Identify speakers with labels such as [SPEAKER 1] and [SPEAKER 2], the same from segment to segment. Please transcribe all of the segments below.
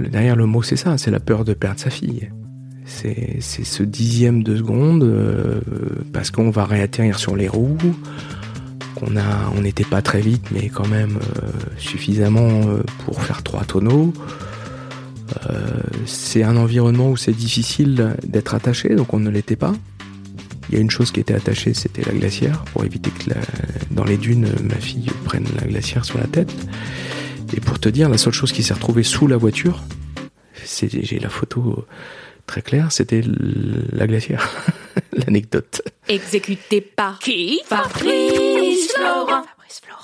[SPEAKER 1] Derrière le mot, c'est ça, c'est la peur de perdre sa fille. C'est ce dixième de seconde euh, parce qu'on va réatterrir sur les roues, qu'on on n'était pas très vite, mais quand même euh, suffisamment euh, pour faire trois tonneaux. c'est un environnement où c'est difficile d'être attaché, donc on ne l'était pas. Il y a une chose qui était attachée, c'était la glacière, pour éviter que dans les dunes, ma fille prenne la glacière sur la tête. Et pour te dire, la seule chose qui s'est retrouvée sous la voiture, c'est j'ai la photo très claire, c'était la glacière, l'anecdote.
[SPEAKER 2] Exécuté par qui? Fabrice Florent. Fabrice Florent.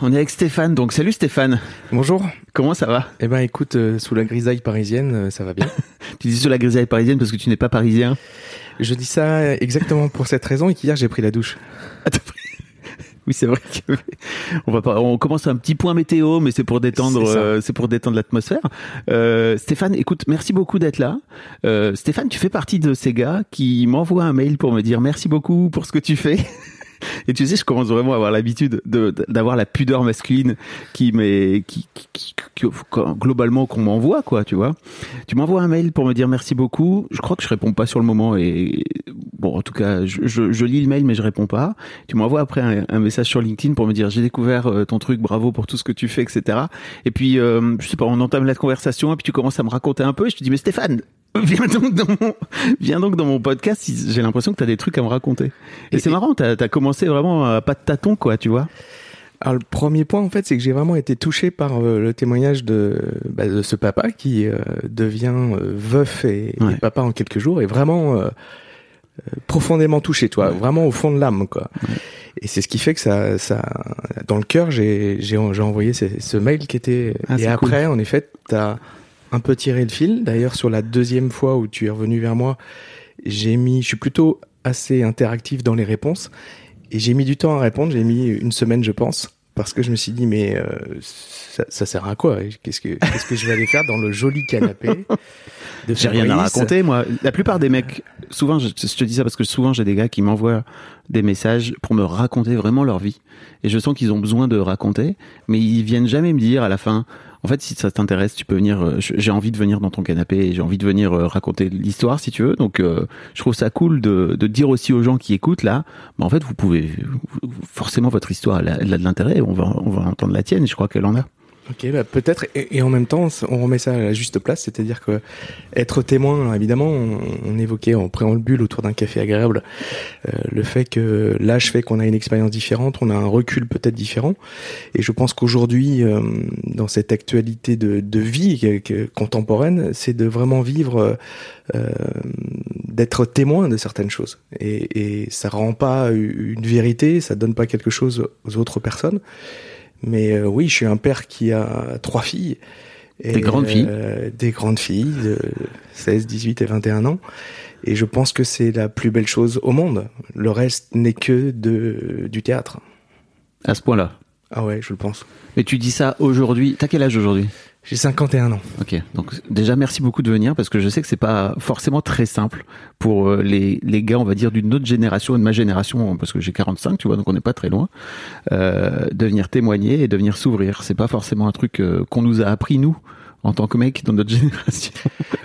[SPEAKER 3] On est avec Stéphane, donc salut Stéphane.
[SPEAKER 1] Bonjour.
[SPEAKER 3] Comment ça va?
[SPEAKER 1] Eh ben écoute, euh, sous la grisaille parisienne, euh, ça va bien.
[SPEAKER 3] tu dis sous la grisaille parisienne parce que tu n'es pas parisien
[SPEAKER 1] Je dis ça exactement pour cette raison et qu'hier j'ai pris la douche.
[SPEAKER 3] Ah, oui, c'est vrai que on va pas, on commence un petit point météo, mais c'est pour détendre, c'est euh, pour détendre l'atmosphère. Euh, Stéphane, écoute, merci beaucoup d'être là. Euh, Stéphane, tu fais partie de ces gars qui m'envoient un mail pour me dire merci beaucoup pour ce que tu fais. Et tu sais, je commence vraiment à avoir l'habitude d'avoir la pudeur masculine qui m'est, qui, qui, qui, globalement qu'on m'envoie, quoi, tu vois. Tu m'envoies un mail pour me dire merci beaucoup. Je crois que je réponds pas sur le moment et bon, en tout cas, je, je, je lis le mail mais je réponds pas. Tu m'envoies après un, un, message sur LinkedIn pour me dire j'ai découvert euh, ton truc, bravo pour tout ce que tu fais, etc. Et puis, euh, je sais pas, on entame la conversation et puis tu commences à me raconter un peu et je te dis mais Stéphane, viens donc dans mon, viens donc dans mon podcast. J'ai l'impression que tu as des trucs à me raconter. Et, c'est marrant, tu as, commencé vraiment à pas de tâton, quoi, tu vois.
[SPEAKER 1] Alors le premier point en fait, c'est que j'ai vraiment été touché par euh, le témoignage de, bah, de ce papa qui euh, devient euh, veuf et, papa en quelques jours et vraiment profondément touché, toi, vraiment au fond de l'âme, quoi. Et c'est ce qui fait que ça, ça, dans le cœur, j'ai, j'ai, envoyé ce, ce, mail qui était. Ah, et après, en effet, t'as un peu tiré le fil. D'ailleurs, sur la deuxième fois où tu es revenu vers moi, j'ai mis, je suis plutôt assez interactif dans les réponses et j'ai mis du temps à répondre. J'ai mis une semaine, je pense, parce que je me suis dit mais euh, ça, ça, sert à quoi? Qu'est-ce que qu'est-ce que je vais aller faire dans le joli canapé
[SPEAKER 3] J'ai rien à raconter moi. La plupart des mecs, souvent, je, je te dis ça parce que souvent j'ai des gars qui m'envoient des messages pour me raconter vraiment leur vie et je sens qu'ils ont besoin de raconter, mais ils viennent jamais me dire à la fin en fait, si ça t'intéresse, tu peux venir. Euh, j'ai envie de venir dans ton canapé et j'ai envie de venir euh, raconter l'histoire si tu veux. Donc, euh, je trouve ça cool de, dire aussi aux gens qui écoutent là. Bah, en fait, vous pouvez forcément votre histoire elle a, de l'intérêt. On va on va entendre la tienne. Je crois qu'elle en a.
[SPEAKER 1] Ok, bah peut-être. Et, en même temps, on remet ça à la juste place, c'est-à-dire que être témoin, évidemment, on, évoquait en préambule autour d'un café agréable euh, le fait que l'âge fait qu'on a une expérience différente, on a un recul peut-être différent. Et je pense qu'aujourd'hui, euh, dans cette actualité de, de vie contemporaine, c'est de vraiment vivre, euh, d'être témoin de certaines choses. Et, et ça rend pas une vérité, ça donne pas quelque chose aux autres personnes. Mais euh, oui, je suis un père qui a trois filles.
[SPEAKER 3] des grandes filles
[SPEAKER 1] euh, Des grandes filles de 16, 18 et 21 ans. Et je pense que c'est la plus belle chose au monde. Le reste n'est que de, du théâtre.
[SPEAKER 3] À ce point-là
[SPEAKER 1] Ah ouais, je le pense.
[SPEAKER 3] Mais tu dis ça aujourd'hui. T'as quel âge aujourd'hui?
[SPEAKER 1] J'ai 51 ans.
[SPEAKER 3] Ok, donc déjà merci beaucoup de venir parce que je sais que c'est pas forcément très simple pour euh, les, les gars, on va dire d'une autre génération de ma génération, parce que j'ai 45, tu vois, donc on n'est pas très loin, euh, de venir témoigner et de venir s'ouvrir. C'est pas forcément un truc euh, qu'on nous a appris nous en tant que mec dans notre génération.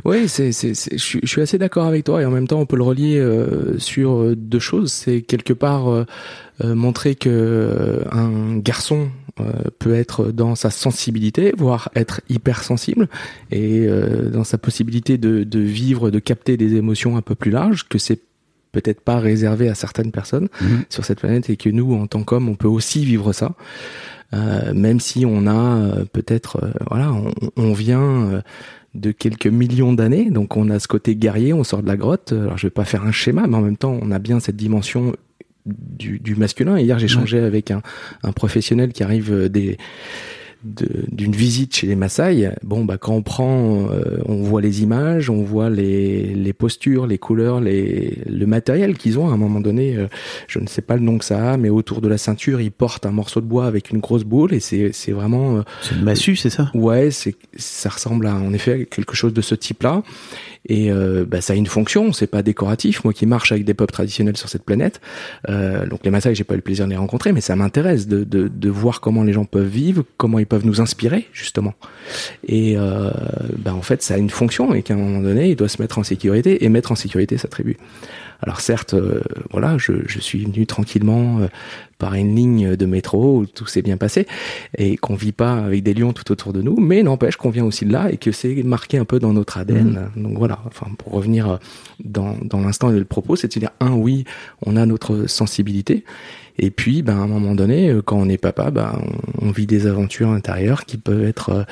[SPEAKER 1] oui, c'est, c'est, je, suis assez d'accord avec toi et en même temps on peut le relier euh, sur deux choses. C'est quelque part euh, montrer que un garçon peut être dans sa sensibilité, voire être hypersensible, et euh, dans sa possibilité de, de, vivre, de capter des émotions un peu plus larges, que c'est peut-être pas réservé à certaines personnes mhm. sur cette planète, et que nous, en tant qu'hommes, on peut aussi vivre ça, euh, même si on a euh, peut-être, voilà, on, on vient de quelques millions d'années, donc on a ce côté guerrier, on sort de la grotte. Alors je vais pas faire un schéma, mais en même temps, on a bien cette dimension du, du masculin. Hier, j'ai changé avec un, un, professionnel qui arrive euh, des d'une visite chez les Maasai, bon bah quand on prend, euh, on voit les images, on voit les, les postures, les couleurs, les, le matériel qu'ils ont. À un moment donné, euh, je ne sais pas le nom que ça a, mais autour de la ceinture, ils portent un morceau de bois avec une grosse boule et c'est c'est vraiment.
[SPEAKER 3] c'est une massue, c'est ça?
[SPEAKER 1] Ouais, c'est ça ressemble à en effet quelque chose de ce type-là. Et euh, bah, ça a une fonction, c'est pas décoratif. Moi qui marche avec des peuples traditionnels sur cette planète, euh, donc les Maasai, j'ai pas eu le plaisir de les rencontrer, mais ça m'intéresse de, de, voir comment les gens peuvent vivre, comment ils peuvent nous inspirer justement. Et euh, bah, en fait, ça a une fonction et qu'à un moment donné, il doit se mettre en sécurité et mettre en sécurité sa tribu. Alors certes, euh, voilà, je, je, suis venu tranquillement euh, par une ligne de métro où tout s'est bien passé et qu'on vit pas avec des lions tout autour de nous, mais n'empêche qu'on vient aussi de là et que c'est marqué un peu dans notre ADN. Mmh. Donc voilà, enfin pour revenir euh, dans, dans l'instant et le propos, c'est de dire un oui, on a notre sensibilité. Et puis, ben, à un moment donné, quand on est papa, ben, on, vit des aventures intérieures qui peuvent être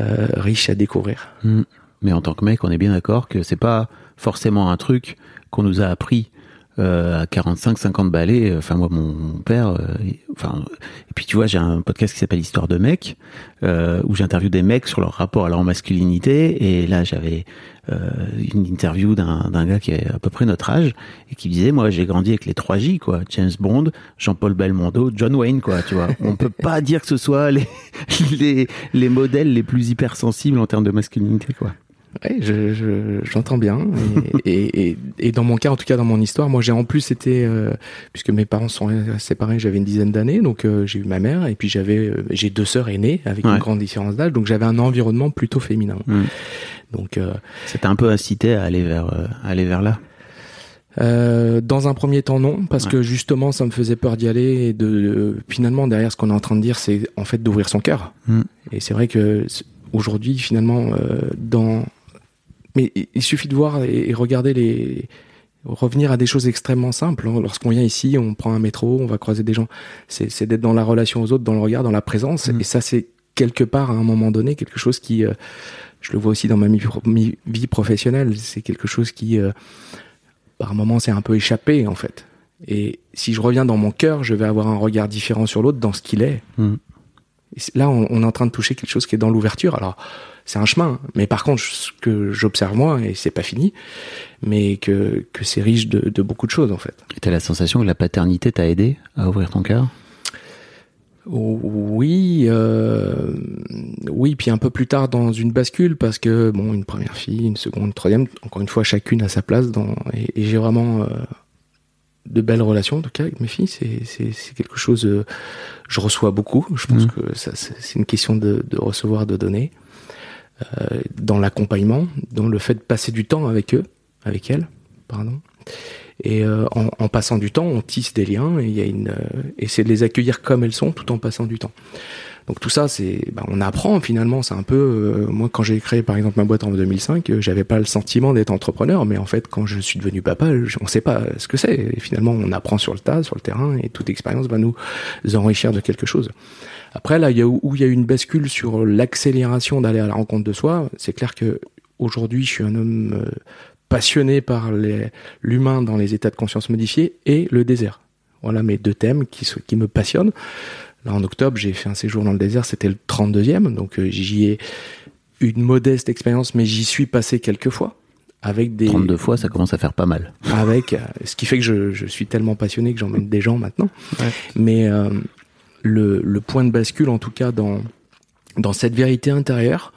[SPEAKER 1] euh, riches à découvrir.
[SPEAKER 3] Mmh. Mais en tant que mec, on est bien d'accord que c'est pas forcément un truc qu'on nous a appris euh, à 45, 50 balais. Enfin moi, mon, père. Euh, enfin, et puis tu vois, j'ai un podcast qui s'appelle Histoire de mecs, euh, où j'interviewe des mecs sur leur rapport à leur masculinité. Et là, j'avais euh, une interview d'un gars qui est à peu près notre âge et qui disait, moi, j'ai grandi avec les 3 J, quoi. James Bond, Jean-Paul Belmondo, John Wayne, quoi. Tu vois, on peut pas dire que ce soit les les, les modèles les plus hypersensibles en termes de masculinité, quoi.
[SPEAKER 1] Oui, je, j'entends bien. Et, et, et, dans mon cas, en tout cas dans mon histoire, moi j'ai en plus été, euh, puisque mes parents sont séparés, j'avais une dizaine d'années, donc euh, j'ai eu ma mère et puis j'avais, euh, j'ai deux sœurs aînées avec une grande différence d'âge, donc j'avais un environnement plutôt féminin.
[SPEAKER 3] Mmh. Donc c'était un peu incité à aller vers, à aller vers là.
[SPEAKER 1] Euh, dans un premier temps, non, parce que justement, ça me faisait peur d'y aller et de, finalement derrière ce qu'on est en train de dire, c'est en fait d'ouvrir son cœur. Mmh. Et c'est vrai que aujourd'hui, finalement, euh, dans mais il suffit de voir et regarder les revenir à des choses extrêmement simples. Hein. Lorsqu'on vient ici, on prend un métro, on va croiser des gens. C'est d'être dans la relation aux autres, dans le regard, dans la présence. Mm. Et ça, c'est quelque part à un moment donné quelque chose qui, euh, je le vois aussi dans ma vie professionnelle, c'est quelque chose qui, euh, par moment, c'est un peu échappé en fait. Et si je reviens dans mon cœur, je vais avoir un regard différent sur l'autre, dans ce qu'il est. Mm. Là, on, on, est en train de toucher quelque chose qui est dans l'ouverture. Alors c'est un chemin. Mais par contre, ce que j'observe moi, et c'est pas fini, mais que, que c'est riche de, de, beaucoup de choses en fait.
[SPEAKER 3] Et t'as la sensation que la paternité t'a aidé à ouvrir ton cœur?
[SPEAKER 1] Oui, euh, oui, puis un peu plus tard dans une bascule parce que bon, une première fille, une seconde, une troisième, encore une fois, chacune a sa place dans et, j'ai vraiment euh, de belles relations en tout cas avec mes filles. C'est c'est quelque chose, euh, je reçois beaucoup. Je pense mmh. que ça c'est une question de, de recevoir, de donner. Euh, dans l'accompagnement, dans le fait de passer du temps avec eux, avec elles, pardon. Et euh, en, en, passant du temps, on tisse des liens et il y a une euh, et c'est de les accueillir comme elles sont tout en passant du temps. Donc tout ça, c'est, bah, on apprend finalement. C'est un peu, euh, moi quand j'ai créé par exemple ma boîte en 2005, euh, j'avais pas le sentiment d'être entrepreneur, mais en fait quand je suis devenu papa, on sait pas ce que c'est. Et finalement, on apprend sur le tas, sur le terrain, et toute expérience va nous enrichir de quelque chose. Après là, y a où il y a une bascule sur l'accélération d'aller à la rencontre de soi. C'est clair que aujourd'hui, je suis un homme euh, passionné par l'humain dans les états de conscience modifiés et le désert. Voilà mes deux thèmes qui, qui me passionnent. Là, en octobre, j'ai fait un séjour dans le désert, c'était le 32e, donc euh, j'y ai une modeste expérience, mais j'y suis passé quelques fois. Avec des...
[SPEAKER 3] 32 fois, ça commence à faire pas mal.
[SPEAKER 1] Avec, euh, ce qui fait que je, je suis tellement passionné que j'emmène des gens maintenant. Ouais. Mais euh, le, le, point de bascule, en tout cas, dans, dans cette vérité intérieure,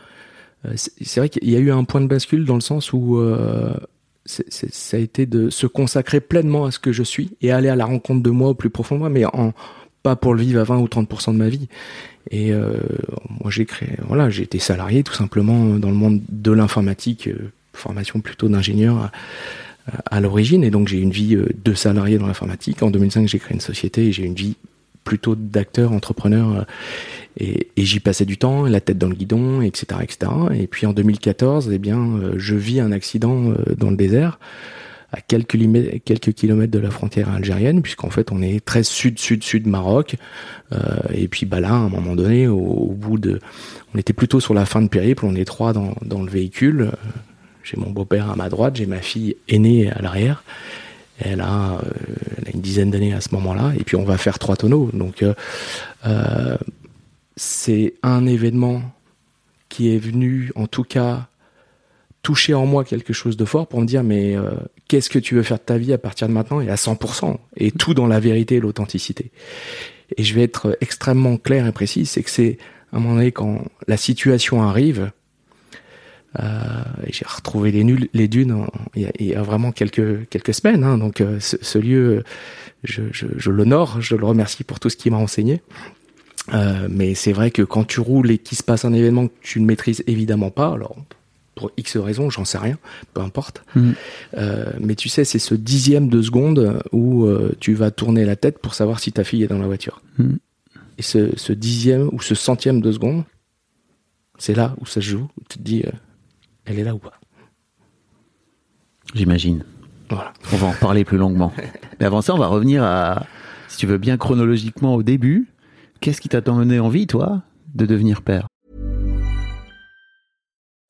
[SPEAKER 1] euh, c'est vrai qu'il y a eu un point de bascule dans le sens où euh, ça a été de se consacrer pleinement à ce que je suis et aller à la rencontre de moi au plus profond de moi, mais en, pas pour le vivre à 20 ou 30% de ma vie. Et euh, moi, j'ai créé, voilà, j'ai été salarié tout simplement dans le monde de l'informatique, euh, formation plutôt d'ingénieur à, l'origine, et donc j'ai une vie de salarié dans l'informatique. En 2005, j'ai créé une société et j'ai une vie plutôt d'acteur, entrepreneur, et, et j'y passais du temps, la tête dans le guidon, etc., etc. Et puis en 2014, eh bien, je vis un accident dans le désert à quelques, quelques kilomètres de la frontière algérienne, puisqu'en fait on est très sud-sud-sud Maroc. Euh, et puis bah là, à un moment donné, au, au, bout de, on était plutôt sur la fin de périple, on est trois dans, dans le véhicule. J'ai mon beau-père à ma droite, j'ai ma fille aînée à l'arrière. Elle a, euh, elle a une dizaine d'années à ce moment-là, et puis on va faire trois tonneaux. Donc euh, euh, c'est un événement qui est venu, en tout cas, toucher en moi quelque chose de fort pour me dire mais euh, qu'est-ce que tu veux faire de ta vie à partir de maintenant et à 100% et tout dans la vérité et l'authenticité. Et je vais être extrêmement clair et précis, c'est que c'est à un moment donné quand la situation arrive, euh, j'ai retrouvé les, nuls, les dunes il, y a, il, y a, vraiment quelques quelques semaines, hein, donc euh, ce, ce, lieu, je, je, je l'honore, je le remercie pour tout ce qu'il m'a enseigné. Euh, mais c'est vrai que quand tu roules et qu'il se passe un événement que tu ne maîtrises évidemment pas, alors pour X raisons, j'en sais rien, peu importe. Mmh. Euh, mais tu sais, c'est ce dixième de seconde où euh, tu vas tourner la tête pour savoir si ta fille est dans la voiture. Mmh. Et ce, ce, dixième ou ce centième de seconde, c'est là où ça se joue, où tu te dis, euh, elle est là ou pas?
[SPEAKER 3] J'imagine.
[SPEAKER 1] Voilà.
[SPEAKER 3] On va en parler plus longuement. mais avant ça, on va revenir à, si tu veux bien chronologiquement au début. Qu'est-ce qui t'a donné envie, toi, de devenir père?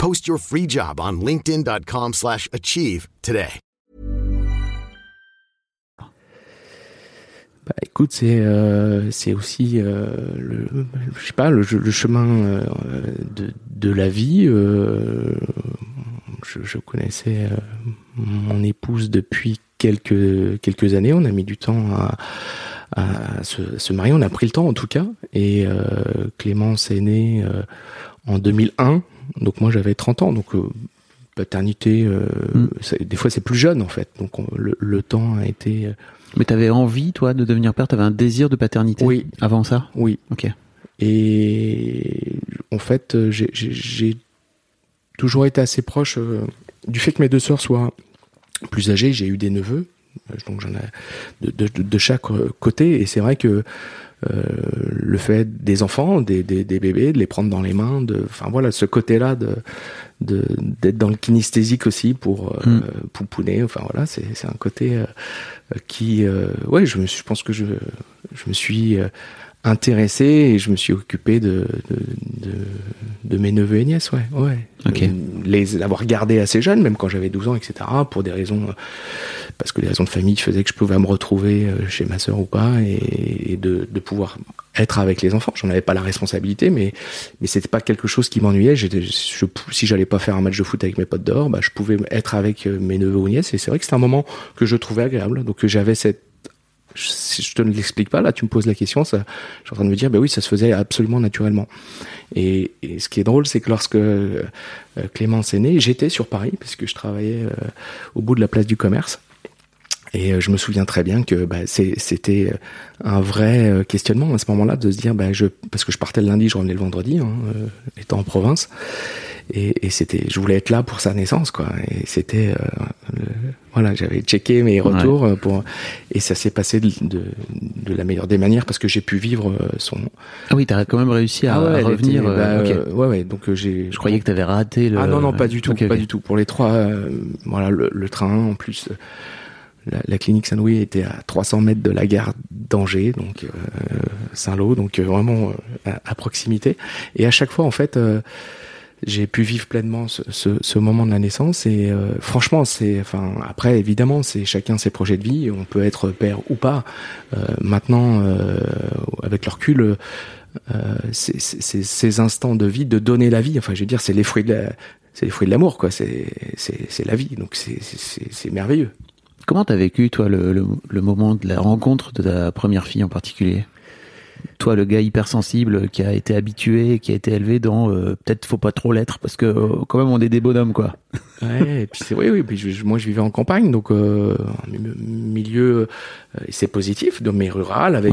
[SPEAKER 4] Post your free job on linkedin.com slash achieve today.
[SPEAKER 1] Bah, écoute, c'est euh, c'est aussi euh, le, je sais pas le, chemin euh, de, de la vie. Je, je, connaissais mon épouse depuis quelques quelques années. On a mis du temps à à se, se, marier. On a pris le temps en tout cas. Et Clémence est née en 2001. Donc moi j'avais 30 ans. Donc euh, paternité, mm. des fois c'est plus jeune en fait. Donc on, le, le, temps a été.
[SPEAKER 3] Mais t'avais envie toi de devenir père? T'avais un désir de paternité
[SPEAKER 1] Oui.
[SPEAKER 3] Avant ça?
[SPEAKER 1] Oui.
[SPEAKER 3] Ok.
[SPEAKER 1] Et en fait j'ai toujours été assez proche du fait que mes deux sœurs soient plus âgées. J'ai eu des neveux donc j'en ai de, de, de, chaque côté et c'est vrai que euh, le fait des enfants, des, des, des, bébés, de les prendre dans les mains, de, enfin voilà, ce côté-là de d'être dans le kinesthésique aussi pour euh, mm. pouponner, enfin voilà, c'est un côté euh, qui, euh, ouais, je me, je pense que je je me suis intéressé et je me suis occupé de, de, de, mes neveux et nièces, ouais. ouais. Les avoir gardés assez jeunes, même quand j'avais 12 ans, etc., pour des raisons, parce que les raisons de famille faisaient que je pouvais me retrouver euh, chez ma sœur ou pas, et, de, de, pouvoir être avec les enfants. J'en avais pas la responsabilité, mais, mais c'était pas quelque chose qui m'ennuyait. Je, si j'allais pas faire un match de foot avec mes potes dehors, bah, je pouvais être avec euh, mes neveux ou nièces, et c'est vrai que c'était un moment que je trouvais agréable. Donc j'avais cette si je te ne l'explique pas, là, tu me poses la question, je suis en train de me dire, ben oui, ça se faisait absolument naturellement. Et, ce qui est drôle, c'est que lorsque euh, Clémence est née, j'étais sur Paris, puisque je travaillais euh, au bout de la place du commerce. Et euh, je me souviens très bien que bah, c'était un vrai questionnement à ce moment-là de se dire, bah, je, parce que je partais le lundi, je revenais le vendredi, hein, étant en province, et, et c'était, je voulais être là pour sa naissance, quoi. Et c'était, euh, voilà, j'avais checké mes retours euh, pour, et ça s'est passé de, de, de, la meilleure des manières parce que j'ai pu vivre euh, son.
[SPEAKER 3] Ah oui, t'as quand même réussi à, ah revenir.
[SPEAKER 1] bah, ouais, ouais. Donc j'ai.
[SPEAKER 3] Je croyais que t'avais raté le.
[SPEAKER 1] Ah non, non, pas du tout, pas du tout. Pour les trois, voilà, le, le, train en plus. La, la, clinique Saint-Louis était à 300 mètres de la gare d'Angers, donc Saint-Lô, donc vraiment à, à, proximité. Et à chaque fois, en fait, j'ai pu vivre pleinement ce, ce, ce, moment de la naissance et euh, franchement c'est enfin après évidemment c'est chacun ses projets de vie on peut être père ou pas. Euh, maintenant euh, avec le recul euh, ces instants de vie de donner la vie enfin je veux dire c'est les fruits de c'est l'amour quoi c'est c'est la vie donc c'est c'est merveilleux.
[SPEAKER 3] Comment t'as vécu toi le, le, le moment de la rencontre de ta première fille en particulier? Toi, le gars hypersensible qui a été habitué, qui a été élevé dans euh, peut-être faut pas trop l'être parce que euh, quand même on est des bonhommes quoi.
[SPEAKER 1] Ouais, et puis c'est oui, oui. Puis je, moi, je vivais en campagne, donc euh, milieu, euh, c'est positif, mais rural, avec,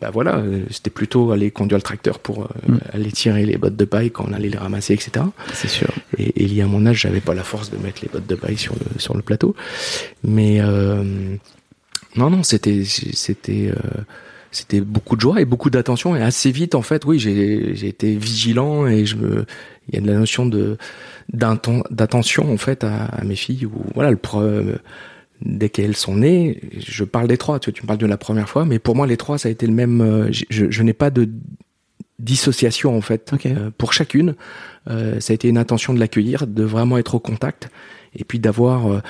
[SPEAKER 1] bah voilà, c'était plutôt aller conduire le tracteur pour mm. aller tirer les bottes de paille quand on allait les ramasser, etc.
[SPEAKER 3] C'est sûr.
[SPEAKER 1] Et, et lié à mon âge, j'avais pas la force de mettre les bottes de paille sur le sur le plateau, mais non, non, c'était c'était c'était beaucoup de joie et beaucoup d'attention. Et assez vite en fait oui j'ai j'ai été vigilant et je me il y a de la notion de d'attention en fait à, mes filles ou voilà le pre, dès qu'elles sont nées. Je parle des trois tu vois, tu me parles de la première fois mais pour moi les trois ça a été le même euh, je, je n'ai pas de dissociation en fait euh, pour chacune. Euh, ça a été une attention de l'accueillir de vraiment être au contact et puis d'avoir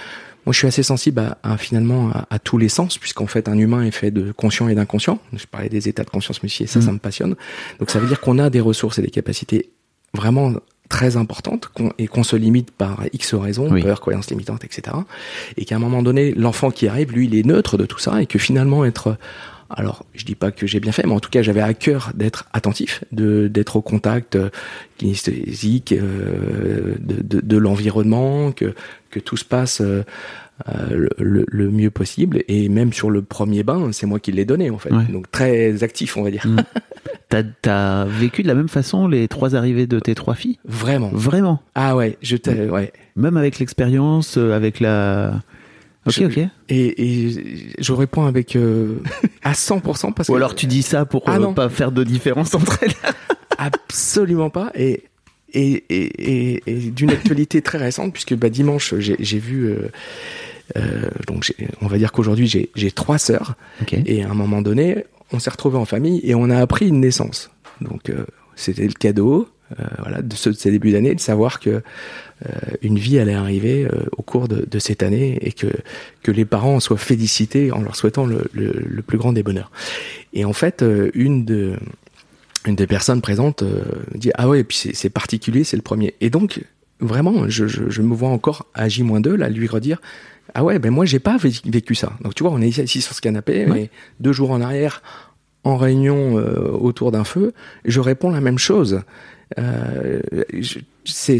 [SPEAKER 1] moi, je suis assez sensible à, finalement à, tous les sens, puisqu'en fait, un humain est fait de conscient et d'inconscient. Je parlais des états de conscience monsieur, ça, ça mm. me passionne. Donc, ça veut dire qu'on a des ressources et des capacités vraiment très importantes et qu'on se limite par X raisons, peur, croyances limitantes, etc. Et qu'à un moment donné, l'enfant qui arrive, lui, il est neutre de tout ça et que finalement être alors, je dis pas que j'ai bien fait, mais en tout cas, j'avais à cœur d'être attentif, de d'être au contact euh, kinesthésique euh, de, de, de l'environnement, que que tout se passe euh, le, le, mieux possible. Et même sur le premier bain, c'est moi qui l'ai donné en fait. Donc très actif, on va dire. Mm.
[SPEAKER 3] T'as as vécu de la même façon les trois arrivées de tes trois filles?
[SPEAKER 1] Vraiment.
[SPEAKER 3] Vraiment?
[SPEAKER 1] Ah ouais, je t'ai, ouais.
[SPEAKER 3] Même avec l'expérience, avec la Ok, ok.
[SPEAKER 1] Et, et, je réponds avec euh, à 100% parce
[SPEAKER 3] Ou alors tu dis ça pour ah euh, pas faire de différence entre elles.
[SPEAKER 1] Absolument pas. Et et, et, et d'une actualité très récente puisque bah, dimanche j'ai vu. Euh, euh donc on va dire qu'aujourd'hui j'ai trois sœurs et à un moment donné on s'est retrouvés en famille et on a appris une naissance. Donc c'était le cadeau. Euh, voilà, de, ce, de ces débuts d'année, de savoir que une vie allait arriver euh, au cours de, de, cette année et que que les parents soient félicités en leur souhaitant le, le, le plus grand des bonheurs. Et en fait, une de une des personnes présentes dit ah ouais, et puis c'est particulier, c'est le premier. Et donc vraiment, je, je, je me vois encore à J-2 là lui redire ah ouais, ben moi j'ai pas vécu ça. Donc tu vois, on est ici sur ce canapé, mais deux jours en arrière, en réunion autour d'un feu, je réponds la même chose. Euh, c'est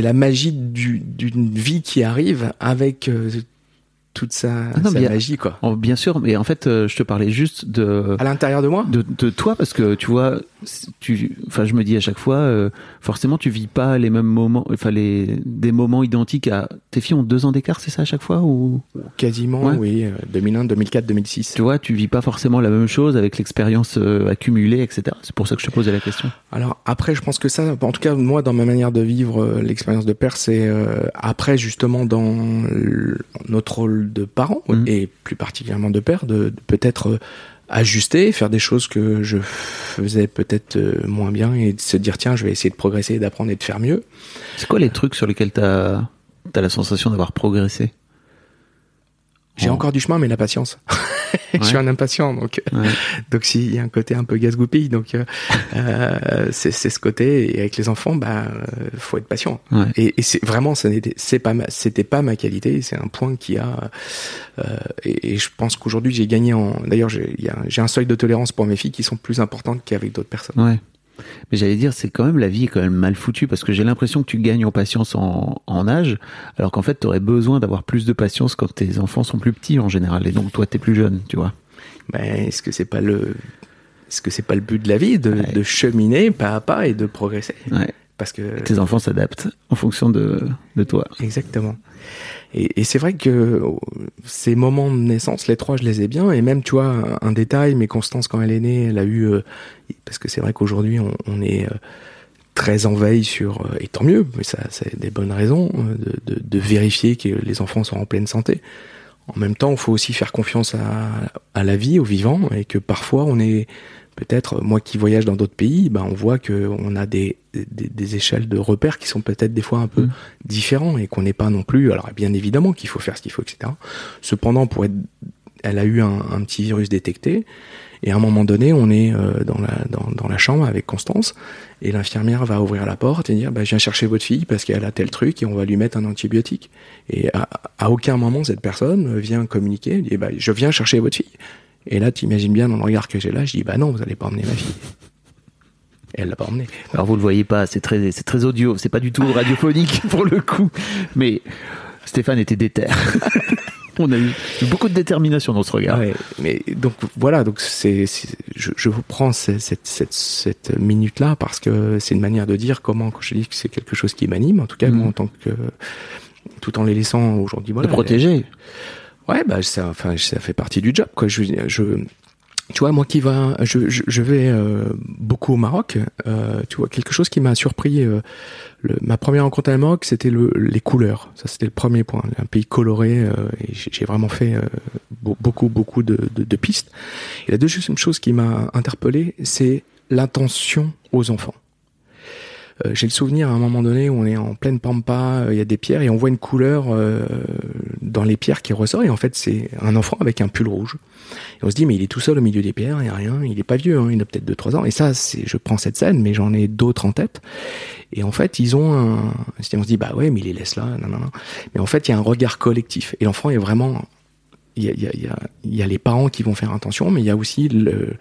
[SPEAKER 1] la magie d'une vie qui arrive avec euh, toute sa, ah magie quoi.
[SPEAKER 3] Bien sûr, mais en fait, euh, je te parlais juste de
[SPEAKER 1] à l'intérieur de moi,
[SPEAKER 3] de, de, toi parce que tu vois, tu, enfin, je me dis à chaque fois, euh, forcément, tu vis pas les mêmes moments, enfin, les des moments identiques à tes filles ont deux ans d'écart, c'est ça à chaque fois ou?
[SPEAKER 1] Quasiment, oui, 2001, 2004, 2006.
[SPEAKER 3] Tu vois, tu vis pas forcément la même chose avec l'expérience euh, accumulée, etc. C'est pour ça que je te posais la question.
[SPEAKER 1] Alors après, je pense que ça, en tout cas, moi, dans ma manière de vivre l'expérience de père, c'est après justement dans notre rôle de parents, mmh. et plus particulièrement de père, de, peut-être ajuster, faire des choses que je faisais peut-être euh, moins bien et de se dire tiens, je vais essayer de progresser, d'apprendre et de faire mieux.
[SPEAKER 3] C'est quoi les trucs sur lesquels tu as, as la sensation d'avoir progressé?
[SPEAKER 1] J'ai encore du chemin, mais la patience. je suis un impatient, donc ouais. donc s'il y a un côté un peu gaz-goupille, donc euh, euh c'est ce côté. Et avec les enfants, bah faut être patient.
[SPEAKER 3] Ouais.
[SPEAKER 1] Et, et c'est vraiment, c'est pas c'était pas ma qualité. C'est un point qui a. Euh, et, et, je pense qu'aujourd'hui j'ai gagné en. D'ailleurs, j'ai un seuil de tolérance pour mes filles qui sont plus importantes qu'avec d'autres personnes.
[SPEAKER 3] Ouais. Mais j'allais dire, c'est quand même la vie est quand même mal foutue parce que j'ai l'impression que tu gagnes en patience en, en âge, alors qu'en fait, tu aurais besoin d'avoir plus de patience quand tes enfants sont plus petits en général, et donc toi, t'es plus jeune, tu vois.
[SPEAKER 1] Mais est-ce que c'est pas le, est-ce que c'est pas le but de la vie de,
[SPEAKER 3] Ouais.
[SPEAKER 1] de cheminer pas à pas et de progresser?
[SPEAKER 3] Ouais.
[SPEAKER 1] Parce que
[SPEAKER 3] Tes enfants s'adaptent en fonction de, de toi.
[SPEAKER 1] Exactement. Et, et c'est vrai que euh, ces moments de naissance, les trois, je les ai bien. Et même, tu vois, un détail, mais Constance, quand elle est née, elle a eu... euh, parce que c'est vrai qu'aujourd'hui, on, on est euh, très en veille sur... et tant mieux, mais ça, c'est des bonnes raisons de, de, de vérifier que les enfants sont en pleine santé. En même temps, il faut aussi faire confiance à, à la vie, au vivant, et que parfois, on est peut-être moi qui voyage dans d'autres pays, ben on voit que on a des, des, des échelles de repères qui sont peut-être des fois un peu
[SPEAKER 3] Mm.
[SPEAKER 1] différents et qu'on n'est pas non plus. Alors bien évidemment qu'il faut faire ce qu'il faut, etc. Cependant, pour être, elle a eu un, un petit virus détecté et à un moment donné, on est euh, dans la dans, dans la chambre avec Constance et l'infirmière va ouvrir la porte et dire bah, je viens chercher votre fille parce qu'elle a tel truc et on va lui mettre un antibiotique. Et à, à aucun moment cette personne vient communiquer, elle dit bah, je viens chercher votre fille. Et là, tu imagines bien dans le regard que j'ai là, je dis bah non, vous allez pas emmener ma fille. Et elle l'a pas emmenée.
[SPEAKER 3] Alors vous le voyez pas, c'est très, c'est très audio, c'est pas du tout radiophonique pour le coup. Mais Stéphane était déter. On a eu beaucoup de détermination dans ce regard.
[SPEAKER 1] Ouais, mais donc voilà, donc c'est, je, je vous prends cette, cette, cette, cette minute-là parce que c'est une manière de dire comment, quand je dis que c'est quelque chose qui m'anime, en tout cas
[SPEAKER 3] Mhm.
[SPEAKER 1] moi en tant que, tout en les laissant aujourd'hui, voilà.
[SPEAKER 3] de protéger.
[SPEAKER 1] Ouais, bah ça, enfin, ça fait partie du job, quoi. Je, je, tu vois, moi qui va, je, je, je vais euh, beaucoup au Maroc. euh, tu vois, quelque chose qui m'a surpris. euh, le- ma première rencontre au Maroc, c'était le, les couleurs. Ça, c'était le premier point. Un pays coloré. euh, et j'ai vraiment fait euh, beau- beaucoup, beaucoup de, de, de pistes. Et la deuxième chose qui m'a interpellé, c'est l'attention aux enfants. Euh, j'ai le souvenir à un moment donné où on est en pleine pampa, euh, il y a des pierres et on voit une couleur euh, dans les pierres qui ressort et en fait c'est un enfant avec un pull rouge. Et on se dit mais il est tout seul au milieu des pierres, il n'y a rien, il est pas vieux, hein, il a peut-être 2-3 ans. Et ça, c'est, je prends cette scène, mais j'en ai d'autres en tête. Et en fait, ils ont un... On se dit bah ouais, mais il les laisse là, non, non, non. Mais en fait, il y a un regard collectif. Et l'enfant est vraiment... Il y, a, il y, a, il y a les parents qui vont faire attention, mais il y a aussi le,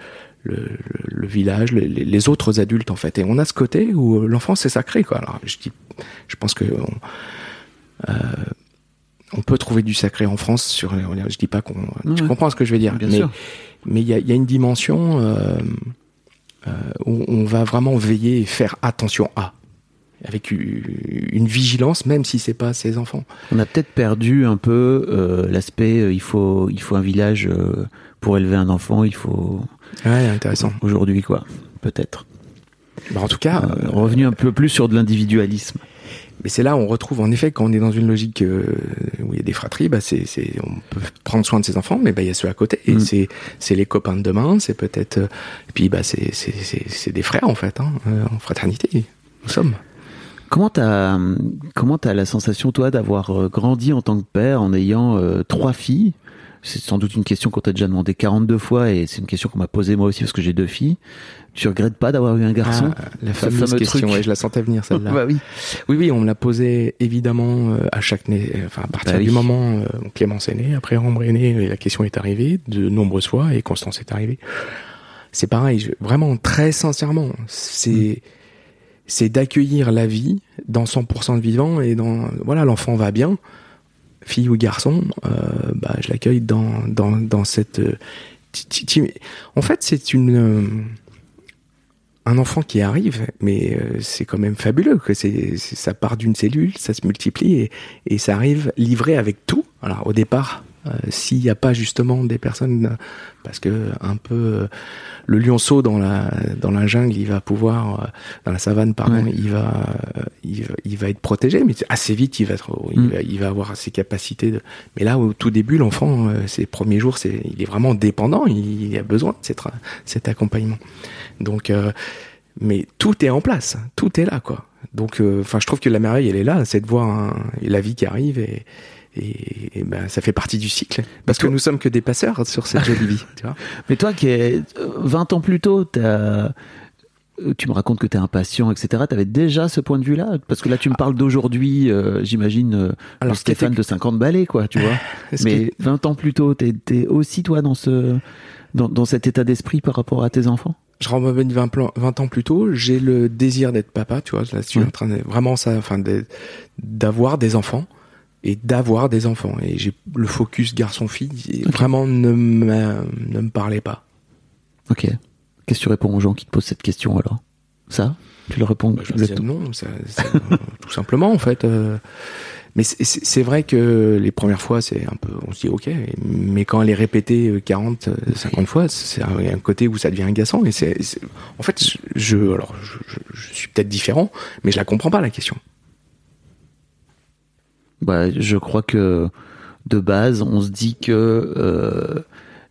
[SPEAKER 1] le, le, le village, les, les autres adultes en fait. Et on a ce côté où l'enfant c'est sacré quoi. Alors je dis, je pense que on, euh, on peut trouver du sacré en France sur. Je dis pas qu'on. Tu
[SPEAKER 3] Ouais.
[SPEAKER 1] comprends ce que je veux dire
[SPEAKER 3] Bien
[SPEAKER 1] Mais
[SPEAKER 3] sûr.
[SPEAKER 1] mais il y a, il y a une dimension euh, euh, où on va vraiment veiller et faire attention à avec une vigilance, même si c'est pas ses enfants.
[SPEAKER 3] On a peut-être perdu un peu euh, l'aspect euh, il faut il faut un village euh, pour élever un enfant, il faut
[SPEAKER 1] Ouais, intéressant.
[SPEAKER 3] aujourd'hui quoi, peut-être.
[SPEAKER 1] Bah, en tout cas,
[SPEAKER 3] Euh, revenu un peu plus sur de l'individualisme.
[SPEAKER 1] Mais c'est là où on retrouve en effet quand on est dans une logique euh, où il y a des fratries, bah c'est, on peut prendre soin de ses enfants, mais bah il y a ceux à côté et
[SPEAKER 3] Mm.
[SPEAKER 1] c'est c'est les copains de demain, c'est peut-être euh, et puis bah c'est des frères en fait, hein, euh, en fraternité nous sommes.
[SPEAKER 3] Comment t'as comment t'as la sensation toi d'avoir euh, grandi en tant que père en ayant euh, trois filles? C'est sans doute une question qu'on t'a déjà demandé 42 fois et c'est une question qu'on m'a posée moi aussi parce que j'ai deux filles. Tu regrettes pas d'avoir eu un garçon
[SPEAKER 1] Ah, la fameuse
[SPEAKER 3] fameux
[SPEAKER 1] question, ouais, je la sentais venir celle-là.
[SPEAKER 3] Bah oui.
[SPEAKER 1] Oui, oui, on me l'a posé évidemment euh, à chaque né, enfin à partir
[SPEAKER 3] Bah oui.
[SPEAKER 1] du moment où Clémence est née, après Ambre est née, et la question est arrivée de nombreuses fois et Constance est arrivée. C'est pareil, je- vraiment très sincèrement, c'est c'est d'accueillir la vie dans 100% de vivant et dans voilà l'enfant va bien, fille ou garçon, euh, bah je l'accueille dans dans dans cette euh, en fait c'est une euh, un enfant qui arrive, mais c'est quand même fabuleux que c'est- ça part d'une cellule, ça se multiplie et, et ça arrive livré avec tout. Alors au départ, s'il n'y a pas justement des personnes, parce que un peu le lionceau dans la dans la jungle, il va pouvoir dans la savane pardon, il, va, il, va il va être protégé, mais assez vite il va être, il, mm. va, il va avoir ses capacités. De... Mais là au tout début, l'enfant, ses premiers jours, c'est il est vraiment dépendant, il, il a besoin de cet, cet accompagnement. Donc mais tout est en place, tout est là quoi. Donc, euh, enfin, je trouve que la merveille, elle est là, c'est de voir la vie qui arrive et, et, ben, ça fait partie du cycle. Parce que nous sommes que des passeurs sur cette jolie vie. Tu vois
[SPEAKER 3] Mais toi, qui est 20 ans plus tôt, as tu me racontes que tu es impatient, etc. Tu avais déjà ce point de vue-là? Parce que là, tu me parles d'aujourd'hui, euh, j'imagine, euh, Alors, Stéphane de 50 balais, quoi, tu vois. Mais 20 ans plus tôt, tu es, aussi, toi, dans, ce, dans, dans cet état d'esprit par rapport à tes enfants?
[SPEAKER 1] Je rembobine 20, 20 ans plus tôt, j'ai le désir d'être papa, tu vois, là, je suis en train de, vraiment ça, enfin, d'avoir des enfants et d'avoir des enfants. Et j'ai le focus garçon-fille, vraiment ne me, ne me parlait pas.
[SPEAKER 3] Ok. Qu'est-ce que tu réponds aux gens qui te posent cette question alors? Ça? Tu leur réponds
[SPEAKER 1] bah, Non, ça, tout simplement en fait. Euh, mais c'est vrai que les premières fois, c'est un peu, on se dit ok, mais quand elle est répétée 40, euh, 50 euh, fois, c'est un, côté où ça devient agaçant. Et c'est, en fait, je, alors, je, suis peut-être différent, mais je la comprends pas la question.
[SPEAKER 3] Bah, je crois que de base, on se dit que euh,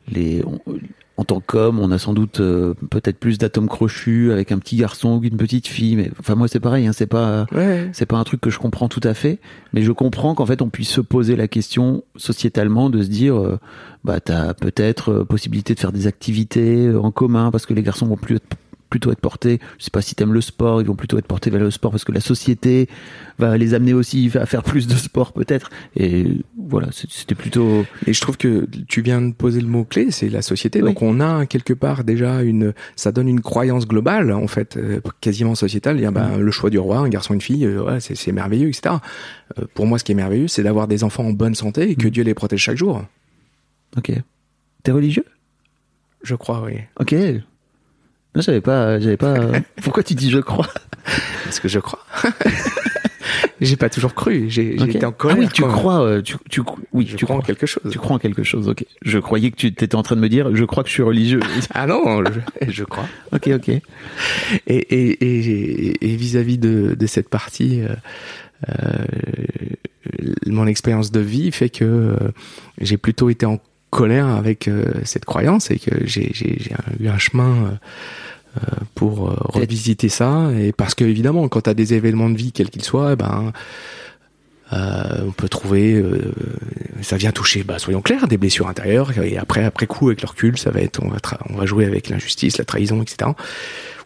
[SPEAKER 3] les, en tant qu'homme, on a sans doute euh, peut-être plus d'atomes crochus avec un petit garçon qu'une petite fille. Mais enfin moi c'est pareil, hein, c'est pas c'est pas un truc que je comprends tout à fait. Mais je comprends qu'en fait on puisse se poser la question sociétalement de se dire euh, bah t'as peut-être euh, possibilité de faire des activités en commun parce que les garçons vont plus être plutôt être portés, je sais pas si t'aimes le sport, ils vont plutôt être portés vers le sport parce que la société va les amener aussi à faire plus de sport peut-être. Et voilà, c'était plutôt.
[SPEAKER 1] Et je trouve que tu viens de poser le mot clé, c'est la société. Donc on a quelque part déjà une, ça donne une croyance globale en fait, euh, quasiment sociétale. Dire, ben, le choix du roi, un garçon, une fille, euh, c'est merveilleux, etc. Euh, pour moi, ce qui est merveilleux, c'est d'avoir des enfants en bonne santé et que mm. Dieu les protège chaque jour.
[SPEAKER 3] Ok. T'es religieux?
[SPEAKER 1] Je crois, oui.
[SPEAKER 3] Ok. Non, j'avais pas, j'avais pas. Pourquoi tu dis je crois?
[SPEAKER 1] Parce que je crois. j'ai pas toujours cru. J'ai été en colère.
[SPEAKER 3] Ah oui, tu crois. Euh, tu, tu, oui,
[SPEAKER 1] tu crois en quelque chose.
[SPEAKER 3] Tu crois en quelque chose. Ok. Je croyais que tu étais en train de me dire. Je crois que je suis religieux.
[SPEAKER 1] ah non, je, je, crois.
[SPEAKER 3] ok, ok. Et
[SPEAKER 1] et et vis-à-vis de, de cette partie. Euh, euh, mon expérience de vie fait que euh, j'ai plutôt été en colère avec euh, cette croyance et que j'ai eu un chemin euh, pour euh, revisiter ça. Et parce que évidemment quand tu as des événements de vie quels qu'ils soient eh ben on peut trouver, euh, ça vient toucher, bah, soyons clairs, des blessures intérieures. Et après, après coup, avec le recul, ça va être, on va, on va jouer avec l'injustice, la trahison, etc.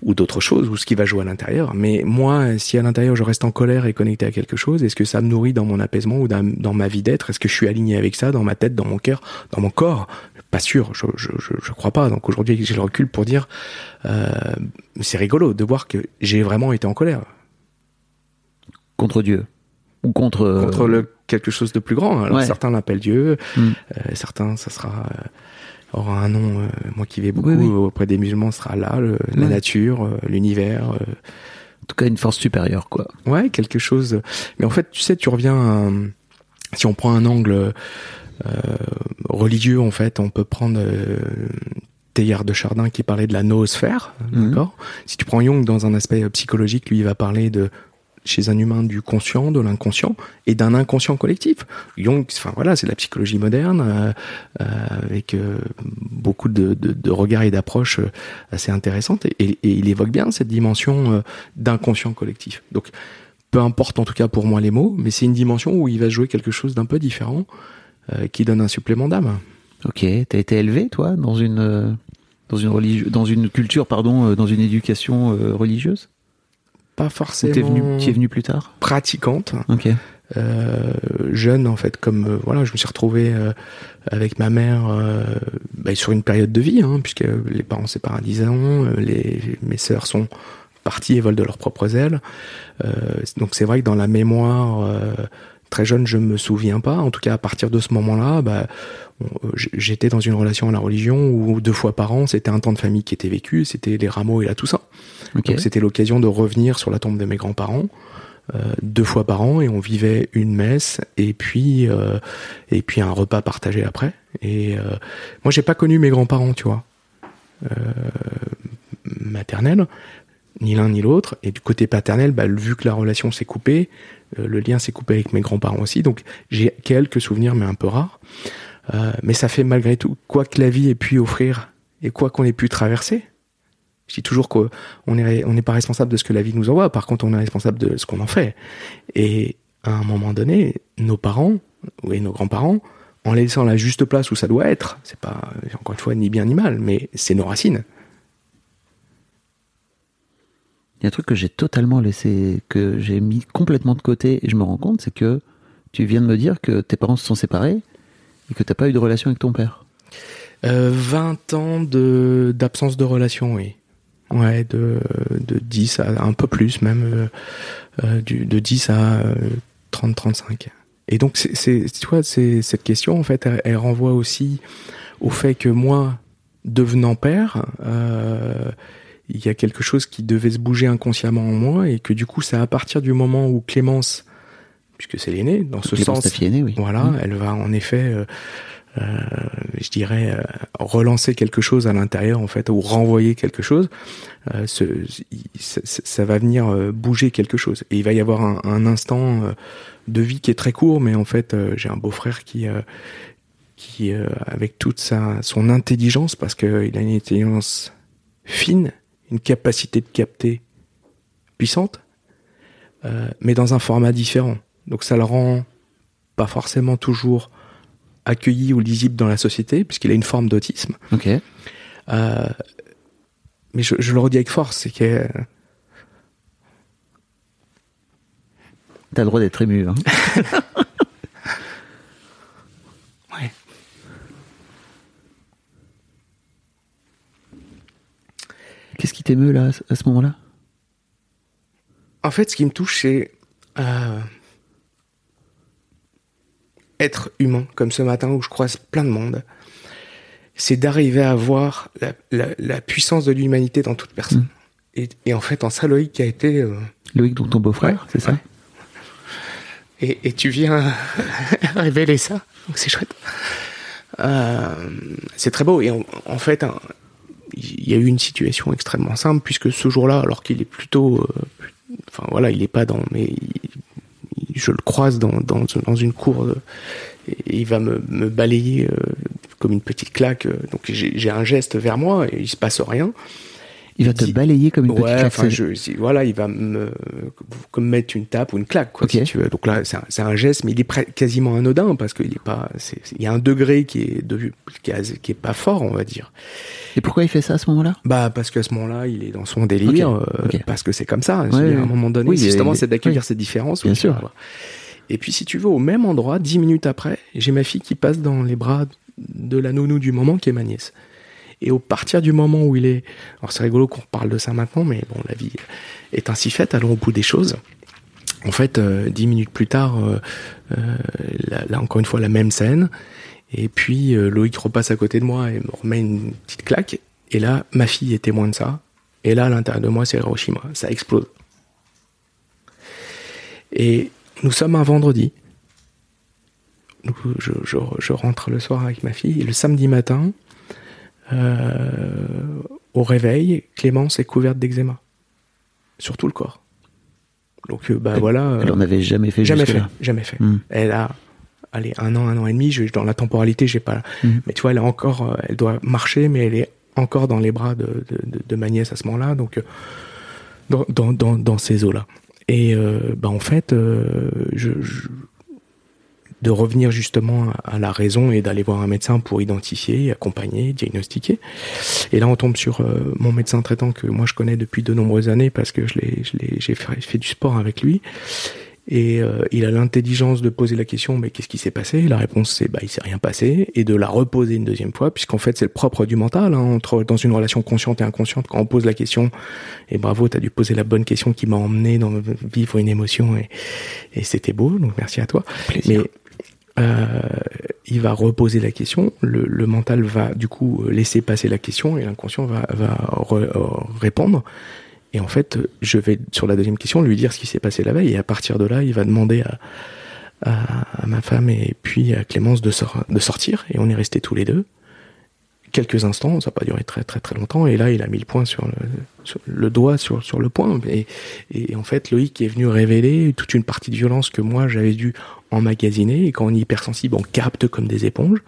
[SPEAKER 1] Ou d'autres choses, ou ce qui va jouer à l'intérieur. Mais moi, si à l'intérieur je reste en colère et connecté à quelque chose, est-ce que ça me nourrit dans mon apaisement ou dans, dans ma vie d'être? Est-ce que je suis aligné avec ça dans ma tête, dans mon cœur, dans mon corps? Pas sûr, je, je, je, je, crois pas. Donc aujourd'hui, j'ai le recul pour dire, euh, c'est rigolo de voir que j'ai vraiment été en colère.
[SPEAKER 3] Contre Dieu ou contre
[SPEAKER 1] euh, contre le quelque chose de plus grand. Alors certains l'appellent Dieu, mm. euh, certains ça sera euh, aura un nom. moi qui vais beaucoup auprès des musulmans, sera là, la nature, l'univers.
[SPEAKER 3] en tout cas, une force supérieure, quoi.
[SPEAKER 1] Ouais, quelque chose. Mais en fait, tu sais, tu reviens. si on prend un angle religieux, en fait, on peut prendre. Teilhard de Chardin qui parlait de la noosphère, mm. d'accord? Si tu prends Jung dans un aspect psychologique, lui il va parler de chez un humain du conscient, de l'inconscient et d'un inconscient collectif. Jung, enfin voilà, c'est la psychologie moderne euh, euh, avec euh, beaucoup de, regards et d'approches assez intéressantes et, et, il évoque bien cette dimension d'inconscient collectif. Donc peu importe en tout cas pour moi les mots, mais c'est une dimension où il va jouer quelque chose d'un peu différent qui donne un supplément d'âme.
[SPEAKER 3] Ok, t'as été élevé toi dans une dans une dans une culture pardon dans une éducation religieuse?
[SPEAKER 1] Pas forcément.
[SPEAKER 3] T'es venu, es venu plus tard.
[SPEAKER 1] Pratiquante.
[SPEAKER 3] Ok.
[SPEAKER 1] Euh, jeune en fait, comme euh, voilà, je me suis retrouvé euh, avec ma mère bah, sur une période de vie, hein, puisque les parents séparent à 10 ans, les mes sœurs sont parties et volent de leurs propres ailes. donc c'est vrai que dans la mémoire très jeune, je me souviens pas. En tout cas, à partir de ce moment-là, bah, j'étais dans une relation à la religion où deux fois par an, c'était un temps de famille qui était vécu, c'était les rameaux et la Toussaint. Donc c'était l'occasion de revenir sur la tombe de mes grands-parents. deux fois par an et on vivait une messe et puis et puis un repas partagé après. Et moi j'ai pas connu mes grands-parents, tu vois, maternels, ni l'un ni l'autre. Et du côté paternel, bah, vu que la relation s'est coupée, le lien s'est coupé avec mes grands-parents aussi. Donc j'ai quelques souvenirs, mais un peu rares. mais ça fait malgré tout, quoi que la vie ait pu offrir et quoi qu'on ait pu traverser, je dis toujours qu'on n'est on n'est pas responsable de ce que la vie nous envoie, par contre on est responsable de ce qu'on en fait. Et à un moment donné, nos parents, et nos grands-parents, en laissant la juste place où ça doit être, c'est pas, encore une fois, ni bien ni mal, mais c'est nos racines.
[SPEAKER 3] Il y a un truc que j'ai totalement laissé, que j'ai mis complètement de côté, et je me rends compte, c'est que tu viens de me dire que tes parents se sont séparés et que tu n'as pas eu de relation avec ton père.
[SPEAKER 1] Euh, 20 ans de d'absence de relation, oui. Ouais, de, de 10 à un peu plus même, euh, euh de 10 à 30-35. Euh, Et donc, c'est, tu vois, cette question, en fait, elle, renvoie aussi au fait que moi, devenant père, euh, il y a quelque chose qui devait se bouger inconsciemment en moi et que du coup, c'est à partir du moment où Clémence, puisque c'est l'aînée, dans ce sens,
[SPEAKER 3] oui.
[SPEAKER 1] voilà, mmh. elle va en effet euh, je dirais, euh, relancer quelque chose à l'intérieur, en fait, ou renvoyer quelque chose, euh, ce, ça va venir bouger quelque chose. Et il va y avoir un, un instant de vie qui est très court, mais en fait, j'ai un beau-frère qui, qui avec toute sa, son intelligence, parce qu'il a une intelligence fine, une capacité de capter puissante, mais dans un format différent. Donc ça le rend pas forcément toujours accueilli ou lisible dans la société, puisqu'il a une forme d'autisme.
[SPEAKER 3] Ok.
[SPEAKER 1] Euh, mais je, je, le redis avec force, c'est que.
[SPEAKER 3] T'as le droit d'être ému. Hein. Qu'est-ce qui t'émeut là, à ce moment-là?
[SPEAKER 1] En fait, ce qui me touche, c'est. Euh, être humain, comme ce matin où je croise plein de monde, c'est d'arriver à voir la, puissance de l'humanité dans toute personne. Mm. Et, en fait, en ça, Loïc a été... Euh,
[SPEAKER 3] Loïc, donc ton beau-frère, c'est ça?
[SPEAKER 1] et, tu viens révéler ça, donc c'est chouette. Euh, c'est très beau. Et en, fait, il y a eu une situation extrêmement simple, puisque ce jour-là, alors qu'il est plutôt... Euh, enfin voilà, il n'est pas dans... Mais je le croise dans, dans, dans une cour et il va me, balayer euh, comme une petite claque. Euh, donc j'ai un geste vers moi et il se passe rien.
[SPEAKER 3] Il va te balayer comme une petite claque.
[SPEAKER 1] Enfin, je, voilà, il va me comme mettre une tape ou une claque, quoi, si tu veux. Donc là, c'est un, un, geste, mais il est quasiment anodin parce qu'il est pas. il y a un degré qui est de, qui, est, pas fort, on va dire.
[SPEAKER 3] Et pourquoi il fait ça à ce moment-là?
[SPEAKER 1] Bah parce qu'à ce moment-là, il est dans son délire, euh, parce que c'est comme ça. à un moment donné, justement, c'est d'accueillir ces différences.
[SPEAKER 3] Bien sûr.
[SPEAKER 1] Et puis, si tu veux, au même endroit, dix minutes après, j'ai ma fille qui passe dans les bras de la nounou du moment, qui est ma nièce. Et au partir du moment où il est, alors c'est rigolo qu'on parle de ça maintenant, mais bon, la vie est ainsi faite. Allons au bout des choses. En fait, euh, dix minutes plus tard, euh, euh, là, encore une fois la même scène. Et puis Loïc repasse à côté de moi et me remet une petite claque. Et là, ma fille est témoin de ça. Et là, à l'intérieur de moi, c'est Hiroshima. Ça explose. Et nous sommes un vendredi. Je, rentre le soir avec ma fille. Et le samedi matin, au réveil, Clémence est couverte d'eczéma sur tout le corps. Donc euh, bah voilà.
[SPEAKER 3] Elle en avait jamais fait.
[SPEAKER 1] Jamais fait. Jamais fait. Hmm. Elle a allez un an, un an et demi. Je, dans la temporalité, j'ai pas. Hmm. Mais tu vois, elle est encore, euh, elle doit marcher, mais elle est encore dans les bras de, de, de ma nièce à ce moment-là. Donc dans, dans, dans, dans ces eaux-là. Et bah en fait, je, je, de revenir justement à la raison et d'aller voir un médecin pour identifier, accompagner, diagnostiquer. Et là, on tombe sur euh, mon médecin traitant que moi je connais depuis de nombreuses années parce que je l'ai, j'ai fait, fait, du sport avec lui. Et euh, il a l'intelligence de poser la question, mais qu'est-ce qui s'est passé? La réponse c'est, bah, il s'est rien passé, et de la reposer une deuxième fois, puisqu'en fait c'est le propre du mental, hein, entre dans une relation consciente et inconsciente, quand on pose la question, et bravo, t'as dû poser la bonne question qui m'a emmené dans vivre une émotion, et, et c'était beau, donc merci à toi.
[SPEAKER 3] Plaisir. Mais
[SPEAKER 1] euh, il va reposer la question, le, mental va du coup laisser passer la question et l'inconscient va, va euh, répondre. Et en fait, je vais sur la deuxième question lui dire ce qui s'est passé la veille. Et à partir de là, il va demander à, à, ma femme et puis à Clémence de, de sortir. Et on est restés tous les deux quelques instants, ça n'a pas duré très très très longtemps, et là il a mis le point sur le, doigt sur, sur le point, et, et, en fait Loïc est venu révéler toute une partie de violence que moi j'avais dû emmagasiner, et quand on est hypersensible, on capte comme des éponges,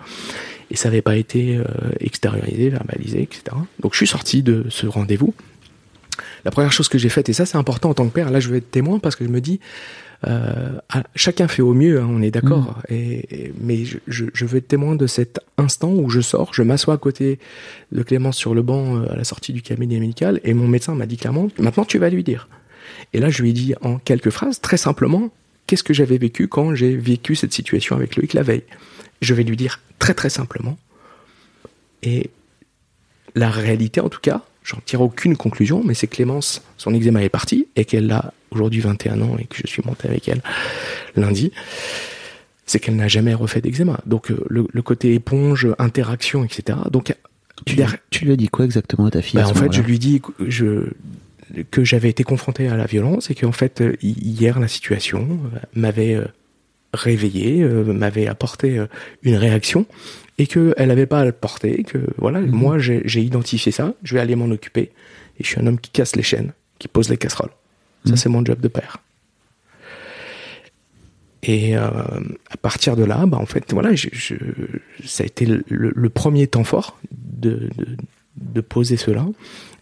[SPEAKER 1] et ça n'avait pas été euh, extériorisé, verbalisé, etc. Donc je suis sorti de ce rendez-vous. La première chose que j'ai faite, et ça c'est important en tant que père, là je vais être témoin parce que je me dis, euh, chacun fait au mieux, hein, on est d'accord. Mm. Et, mais je, je, veux être témoin de cet instant où je sors, je m'assois à côté de Clémence sur le banc euh, à la sortie du cabinet médical, et mon médecin m'a dit clairement, maintenant tu vas lui dire. Et là, je lui ai dit en quelques phrases, très simplement, qu'est-ce que j'avais vécu quand j'ai vécu cette situation avec Loïc la veille? Je vais lui dire très très simplement. Et la réalité, en tout cas, j'en tire aucune conclusion, mais c'est Clémence, son eczéma est parti et qu'elle a aujourd'hui 21 ans et que je suis monté avec elle lundi, c'est qu'elle n'a jamais refait d'eczéma. Donc euh, le, côté éponge, interaction, etc. Donc
[SPEAKER 3] tu, tu, lui as dit quoi exactement à ta fille
[SPEAKER 1] bah, En fait, je lui dis je, que j'avais été confronté à la violence et qu'en fait euh, hier la situation euh, m'avait réveillé, m'avait apporté une réaction et qu'elle n'avait pas à le porter, que voilà, mhm. moi j'ai identifié ça, je vais aller m'en occuper, et je suis un homme qui casse les chaînes, qui pose les casseroles. Ça mhm. c'est mon job de père. Et euh, à partir de là, bah en fait, voilà, je, ça a été le, premier temps fort de, de, poser cela.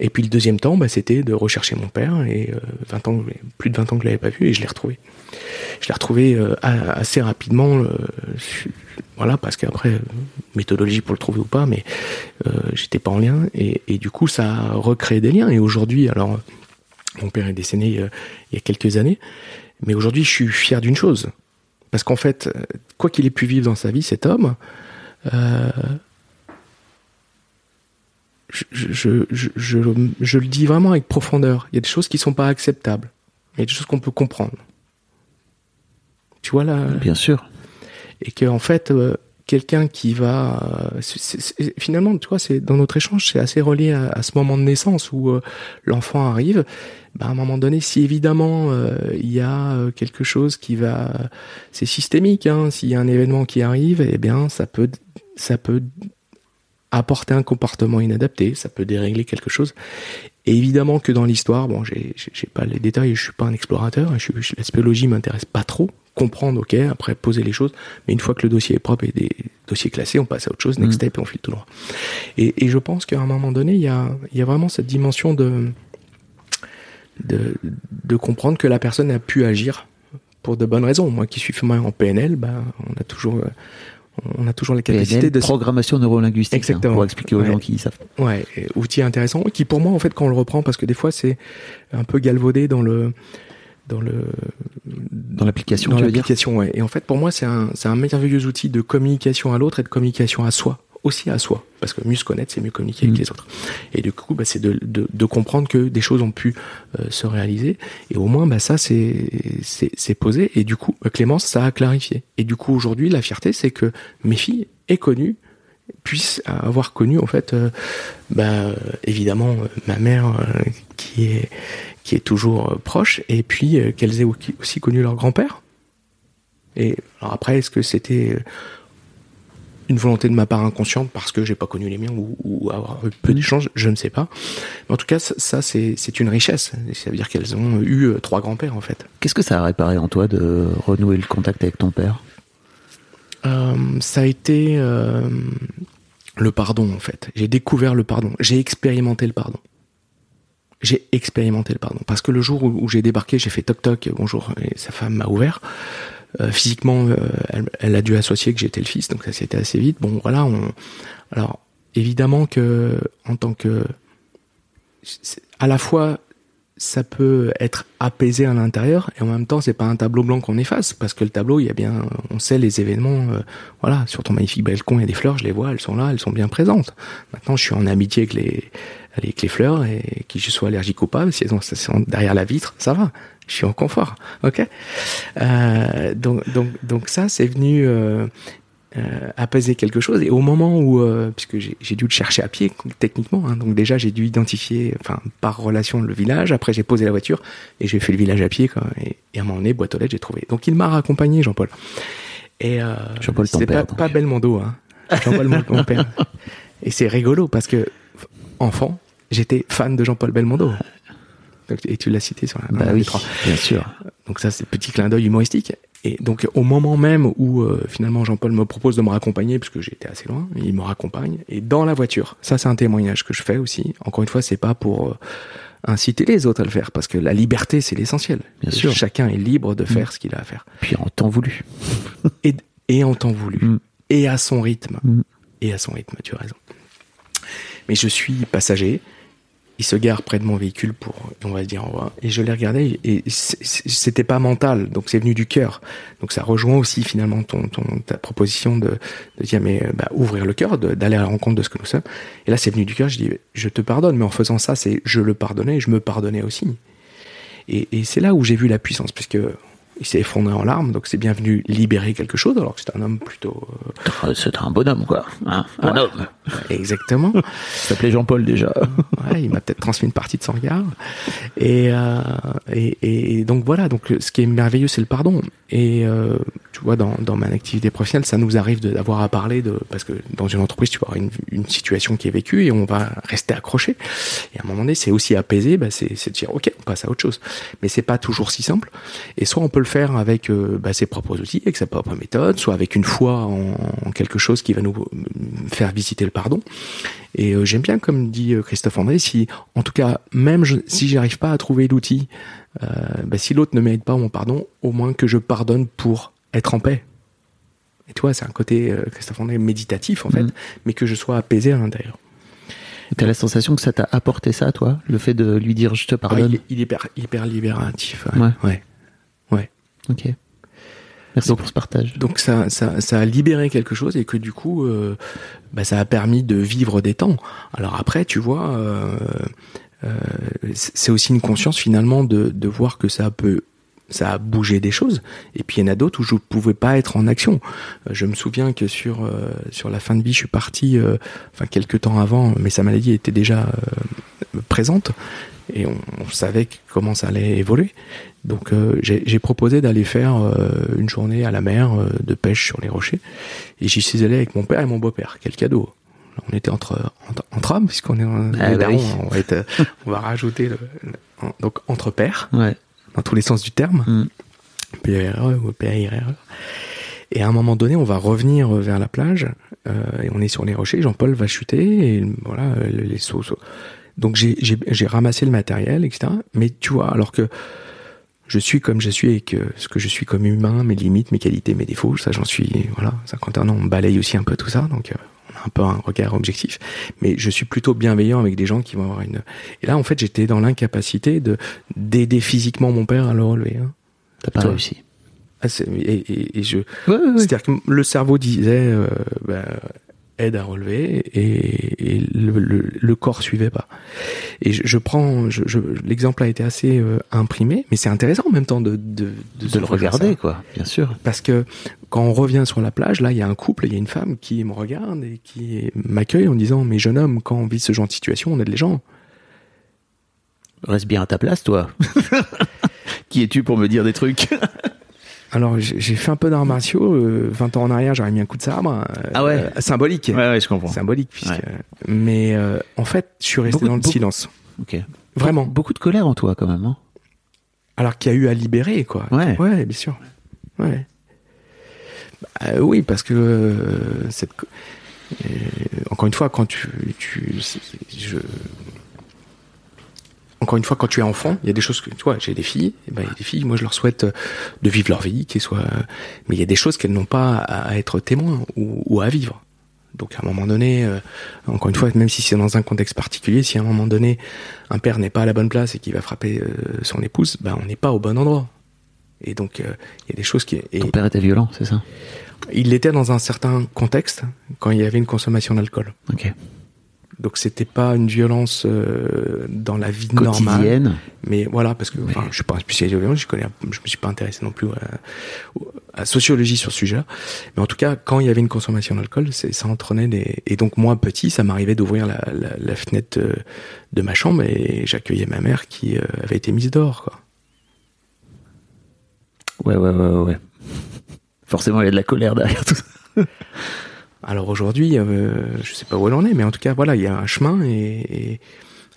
[SPEAKER 1] Et puis le deuxième temps, bah, c'était de rechercher mon père. Et 20 euh, ans, plus de 20 ans que je l'avais pas vu, et je l'ai retrouvé. Je l'ai retrouvé euh, assez rapidement voilà, parce qu'après, méthodologie pour le trouver ou pas, mais euh, j'étais pas en lien. Et, et, du coup, ça a recréé des liens. Et aujourd'hui, alors, mon père est décédé euh, il y a quelques années, mais aujourd'hui, je suis fier d'une chose. Parce qu'en fait, quoi qu'il ait pu vivre dans sa vie, cet homme, euh, je, je, je, je, le dis vraiment avec profondeur. Il y a des choses qui sont pas acceptables. Il y a des choses qu'on peut comprendre. Tu vois là
[SPEAKER 3] Bien sûr
[SPEAKER 1] et que en fait euh, quelqu'un qui va euh, finalement tu vois c'est dans notre échange c'est assez relié à, ce moment de naissance où euh, l'enfant arrive bah, à un moment donné si évidemment il y a quelque chose qui va c'est systémique hein, s'il y a un événement qui arrive eh bien ça peut ça peut apporter un comportement inadapté, ça peut dérégler quelque chose. Et évidemment que dans l'histoire, bon, j'ai pas les détails, je suis pas un explorateur, je, la spéologie m'intéresse pas trop, comprendre, ok, après poser les choses, mais une fois que le dossier est propre et des dossiers classés, on passe à autre chose, next mm. step, et on file tout droit. Et, et je pense qu'à un moment donné, il y a, y a vraiment cette dimension de, de, de comprendre que la personne a pu agir pour de bonnes raisons. Moi qui suis formé en PNL, bah, on a toujours, on a toujours la capacité de
[SPEAKER 3] programmation neurolinguistique hein,
[SPEAKER 1] exactement
[SPEAKER 3] pour expliquer aux gens qui savent
[SPEAKER 1] ouais outil intéressant qui pour moi en fait quand on le reprend parce que des fois c'est un peu galvaudé dans le dans le
[SPEAKER 3] dans l'application.
[SPEAKER 1] Dans l'application, ouais. Et en fait, pour moi, c'est un, c'est un merveilleux outil de communication à l'autre et de communication à soi, aussi à soi, parce que mieux se connaître, c'est mieux communiquer avec mm. les autres. Et du coup, bah, c'est de, de, de, comprendre que des choses ont pu euh, se réaliser, et au moins, bah, ça, c'est, c'est, c'est posé. Et du coup, Clémence, ça a clarifié. Et du coup, aujourd'hui, la fierté, c'est que mes filles aient connu puissent avoir connu en fait euh, bah, évidemment euh, ma mère qui est qui est toujours euh, proche, et puis euh, qu'elles aient aussi connu leur grand-père. Et alors après, est-ce que c'était euh, une volonté de ma part inconsciente parce que j'ai pas connu les miens ou, avoir eu peu d'échanges, je ne sais pas. Mais en tout cas, ça, c'est une richesse. Ça veut dire qu'elles ont eu trois grands-pères en fait.
[SPEAKER 3] Qu'est-ce que ça a réparé en toi de renouer le contact avec ton père?
[SPEAKER 1] Ça a été le pardon en fait. J'ai découvert le pardon. J'ai expérimenté le pardon j'ai expérimenté le pardon. Parce que le jour où, j'ai débarqué, j'ai fait toc toc, bonjour, et sa femme m'a ouvert. Euh, physiquement, euh, elle, a dû associer que j'étais le fils, donc ça s'était assez vite. Bon, voilà. On... Alors, évidemment que en tant que, à la fois, ça peut être apaisé à l'intérieur et en même temps, c'est pas un tableau blanc qu'on efface parce que le tableau, il y a bien, on sait les événements. Euh, voilà, sur ton magnifique balcon, il y a des fleurs, je les vois, elles sont là, elles sont bien présentes. Maintenant, je suis en amitié avec les avec les fleurs et qui je sois allergique ou pas, si elles sont derrière la vitre, ça va. Je suis en confort, ok? Euh, donc donc donc ça c'est venu. Euh, euh, apaiser quelque chose. Et au moment où, euh, puisque j'ai dû le chercher à pied techniquement, hein, donc déjà j'ai dû identifier, enfin par relation le village. Après j'ai posé la voiture et j'ai fait le village à pied. Quoi, et, à un moment donné, boîte aux lettres, j'ai trouvé. Donc il m'a raccompagné, Jean-Paul. Et euh,
[SPEAKER 3] Jean-Paul
[SPEAKER 1] c'est pas, pas Belmondo, hein. Jean-Paul mon père. Et c'est rigolo parce que enfant, j'étais fan de Jean-Paul Belmondo. Et tu l'as cité sur la.
[SPEAKER 3] Bah oui, bien sûr.
[SPEAKER 1] Donc ça, c'est petit clin d'œil humoristique. Et donc au moment même où euh, finalement Jean-Paul me propose de me raccompagner, puisque j'étais assez loin, il me raccompagne, et dans la voiture, ça c'est un témoignage que je fais aussi. Encore une fois, c'est pas pour euh, inciter les autres à le faire, parce que la liberté c'est l'essentiel.
[SPEAKER 3] Bien sûr.
[SPEAKER 1] Chacun est libre de faire
[SPEAKER 3] mm.
[SPEAKER 1] ce qu'il a à faire.
[SPEAKER 3] Puis en temps voulu.
[SPEAKER 1] et, et en temps voulu.
[SPEAKER 3] Mm.
[SPEAKER 1] Et à son rythme.
[SPEAKER 3] Mm.
[SPEAKER 1] Et à son rythme, tu as raison. Mais je suis passager, il se gare près de mon véhicule pour, on va dire au revoir. Et je l'ai regardé et c'était pas mental, donc c'est venu du cœur. Donc ça rejoint aussi finalement ton, ton ta proposition de, de dire mais bah, ouvrir le cœur, d'aller à la rencontre de ce que nous sommes. Et là c'est venu du cœur. Je dis je te pardonne, mais en faisant ça c'est je le pardonnais je me pardonnais aussi. Et, et c'est là où j'ai vu la puissance, puisque il s'est effondré en larmes, donc c'est bienvenu libérer quelque chose, alors que c'est un homme plutôt.
[SPEAKER 3] Euh... C'est un bonhomme, quoi. Hein un
[SPEAKER 1] ouais.
[SPEAKER 3] homme.
[SPEAKER 1] Exactement.
[SPEAKER 3] il s'appelait Jean-Paul déjà.
[SPEAKER 1] ouais, il m'a peut-être transmis une partie de son regard. Et, euh, et, et, donc voilà, donc ce qui est merveilleux, c'est le pardon. Et euh, tu vois, dans, dans ma activité professionnelle, ça nous arrive d'avoir à parler de. Parce que dans une entreprise, tu vois, une, une situation qui est vécue et on va rester accroché. Et à un moment donné, c'est aussi apaiser, bah, c'est de dire, OK, on passe à autre chose. Mais c'est pas toujours si simple. Et soit on peut le faire avec euh, bah, ses propres outils, avec sa propre méthode, soit avec une foi en, en quelque chose qui va nous faire visiter le pardon. Et euh, j'aime bien, comme dit euh, Christophe André, si, en tout cas, même je, si j'arrive pas à trouver l'outil, euh, bah, si l'autre ne mérite pas mon pardon, au moins que je pardonne pour être en paix. Et tu vois, c'est un côté, euh, Christophe André, méditatif, en fait,
[SPEAKER 3] Mhm.
[SPEAKER 1] mais que je sois apaisé à l'intérieur.
[SPEAKER 3] T'as la sensation que ça t'a apporté ça, toi? Le fait de lui dire je te
[SPEAKER 1] Ah,
[SPEAKER 3] pardonne?
[SPEAKER 1] il, est, il est hyper, hyper libératif. Ouais.
[SPEAKER 3] Ouais.
[SPEAKER 1] ouais.
[SPEAKER 3] Ok. Merci
[SPEAKER 1] Donc-
[SPEAKER 3] pour ce partage.
[SPEAKER 1] Donc ça, ça, ça a libéré quelque chose et que du coup, euh, bah, ça a permis de vivre des temps. Alors après, tu vois, euh, euh, c'est aussi une conscience finalement de, de voir que ça peut ça a bougé des choses et puis il y en a d'autres où je pouvais pas être en action. Je me souviens que sur euh, sur la fin de vie, je suis parti euh, enfin quelques temps avant, mais sa maladie était déjà euh, présente et on, on savait comment ça allait évoluer. Donc euh, j'ai proposé d'aller faire euh, une journée à la mer euh, de pêche sur les rochers et j'y suis allé avec mon père et mon beau-père. Quel cadeau on était entre entre, entre hommes puisqu'on est en
[SPEAKER 3] Ah bah oui.
[SPEAKER 1] on va être on va rajouter le, le- en- donc entre pères
[SPEAKER 3] Ouais.
[SPEAKER 1] dans tous les sens du terme
[SPEAKER 3] Mm.
[SPEAKER 1] Et à un moment donné on va revenir vers la plage euh, et on est sur les rochers Jean-Paul va chuter et voilà les sauts sauts. Donc j'ai ramassé le matériel etc mais tu vois alors que je suis comme je suis et que ce que je suis comme humain, mes limites, mes qualités, mes défauts, ça j'en suis, voilà, 51 ans, on balaye aussi un peu tout ça, donc euh, on a un peu un regard objectif. Mais je suis plutôt bienveillant avec des gens qui vont avoir une... Et là, en fait, j'étais dans l'incapacité de d'aider physiquement mon père à le relever. hein.
[SPEAKER 3] T'as pas
[SPEAKER 1] Toi.
[SPEAKER 3] réussi.
[SPEAKER 1] Ah, et, et- et je...
[SPEAKER 3] Ouais, ouais, ouais.
[SPEAKER 1] C'est-à-dire que le cerveau disait, euh, bah, aide à relever, et, et le, le- le corps suivait pas. Et je, je prends, je, je- l'exemple a été assez euh, imprimé, mais c'est intéressant en même temps de de,
[SPEAKER 3] De le regarder,
[SPEAKER 1] ça.
[SPEAKER 3] quoi. Bien sûr.
[SPEAKER 1] Parce que quand on revient sur la plage, là, il y a un couple, il y a une femme qui me regarde et qui m'accueille en disant, mais jeune homme, quand on vit ce genre de situation, on aide les gens.
[SPEAKER 3] Reste bien à ta place, toi. Qui es-tu pour me dire des trucs?
[SPEAKER 1] Alors, j'ai fait un peu d'arts martiaux, euh, 20 ans en arrière, j'aurais mis un coup de sabre. euh,
[SPEAKER 3] Ah ouais.
[SPEAKER 1] euh, Symbolique.
[SPEAKER 3] ouais, je comprends.
[SPEAKER 1] Symbolique, puisque...
[SPEAKER 3] Ouais.
[SPEAKER 1] Mais euh, en fait, je suis resté
[SPEAKER 3] Beaucoup
[SPEAKER 1] dans le
[SPEAKER 3] beaucoup-
[SPEAKER 1] silence.
[SPEAKER 3] Ok.
[SPEAKER 1] Vraiment.
[SPEAKER 3] Beaucoup de colère en toi, quand même. Hein
[SPEAKER 1] Alors qu'il y a eu à libérer, quoi.
[SPEAKER 3] Ouais.
[SPEAKER 1] Ouais, bien sûr. Ouais. Bah, oui, parce que euh, cette... co- euh, encore une fois, quand tu, tu je... encore une fois, quand tu es enfant, il y a des choses que, tu vois, j'ai des filles, et ben, il y a des filles, moi, je leur souhaite euh, de vivre leur vie, qu'elles soient, mais il y a des choses qu'elles n'ont pas à être témoins ou, ou à vivre. Donc, à un moment donné, euh, encore une fois, même si c'est dans un contexte particulier, si à un moment donné, un père n'est pas à la bonne place et qu'il va frapper euh, son épouse, ben, on n'est pas au bon endroit. Et donc, euh, il y a des choses qui, et
[SPEAKER 3] Ton père était violent, c'est ça?
[SPEAKER 1] Il l'était dans un certain contexte quand il y avait une consommation d'alcool.
[SPEAKER 3] Ok.
[SPEAKER 1] Donc c'était pas une violence euh, dans la vie
[SPEAKER 3] Quotidienne.
[SPEAKER 1] normale. Mais voilà, parce que enfin, je suis pas un spécialiste de violence, je connais, je me suis pas intéressé non plus à, à sociologie sur ce sujet-là. Mais en tout cas, quand il y avait une consommation d'alcool, ça entraînait des. Et donc moi petit, ça m'arrivait d'ouvrir la, la, la, fenêtre euh, de ma chambre et j'accueillais ma mère qui euh, avait été mise dehors. Quoi.
[SPEAKER 3] Ouais, ouais, ouais, ouais. Forcément, il y a de la colère derrière tout ça.
[SPEAKER 1] Alors aujourd'hui, euh, je sais pas où elle en est, mais en tout cas, voilà, il y a un chemin et, et...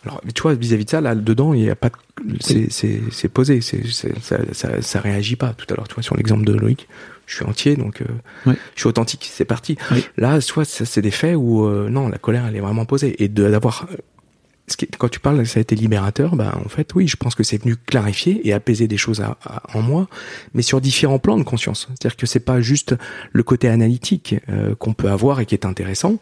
[SPEAKER 1] alors tu vois vis-à-vis de ça, là dedans, il y a pas, de... c'est c'est posé, c'est ça, ça ça réagit pas. Tout à l'heure, tu vois, sur l'exemple de Loïc, je suis entier, donc euh,
[SPEAKER 3] Oui.
[SPEAKER 1] je suis authentique, c'est parti.
[SPEAKER 3] Oui.
[SPEAKER 1] Là, soit c'est des faits où euh, non, la colère, elle est vraiment posée et d'avoir quand tu parles, ça a été libérateur, ben en fait, oui, je pense que c'est venu clarifier et apaiser des choses en moi, mais sur différents plans de conscience. C'est-à-dire que c'est pas juste le côté analytique euh, qu'on peut avoir et qui est intéressant.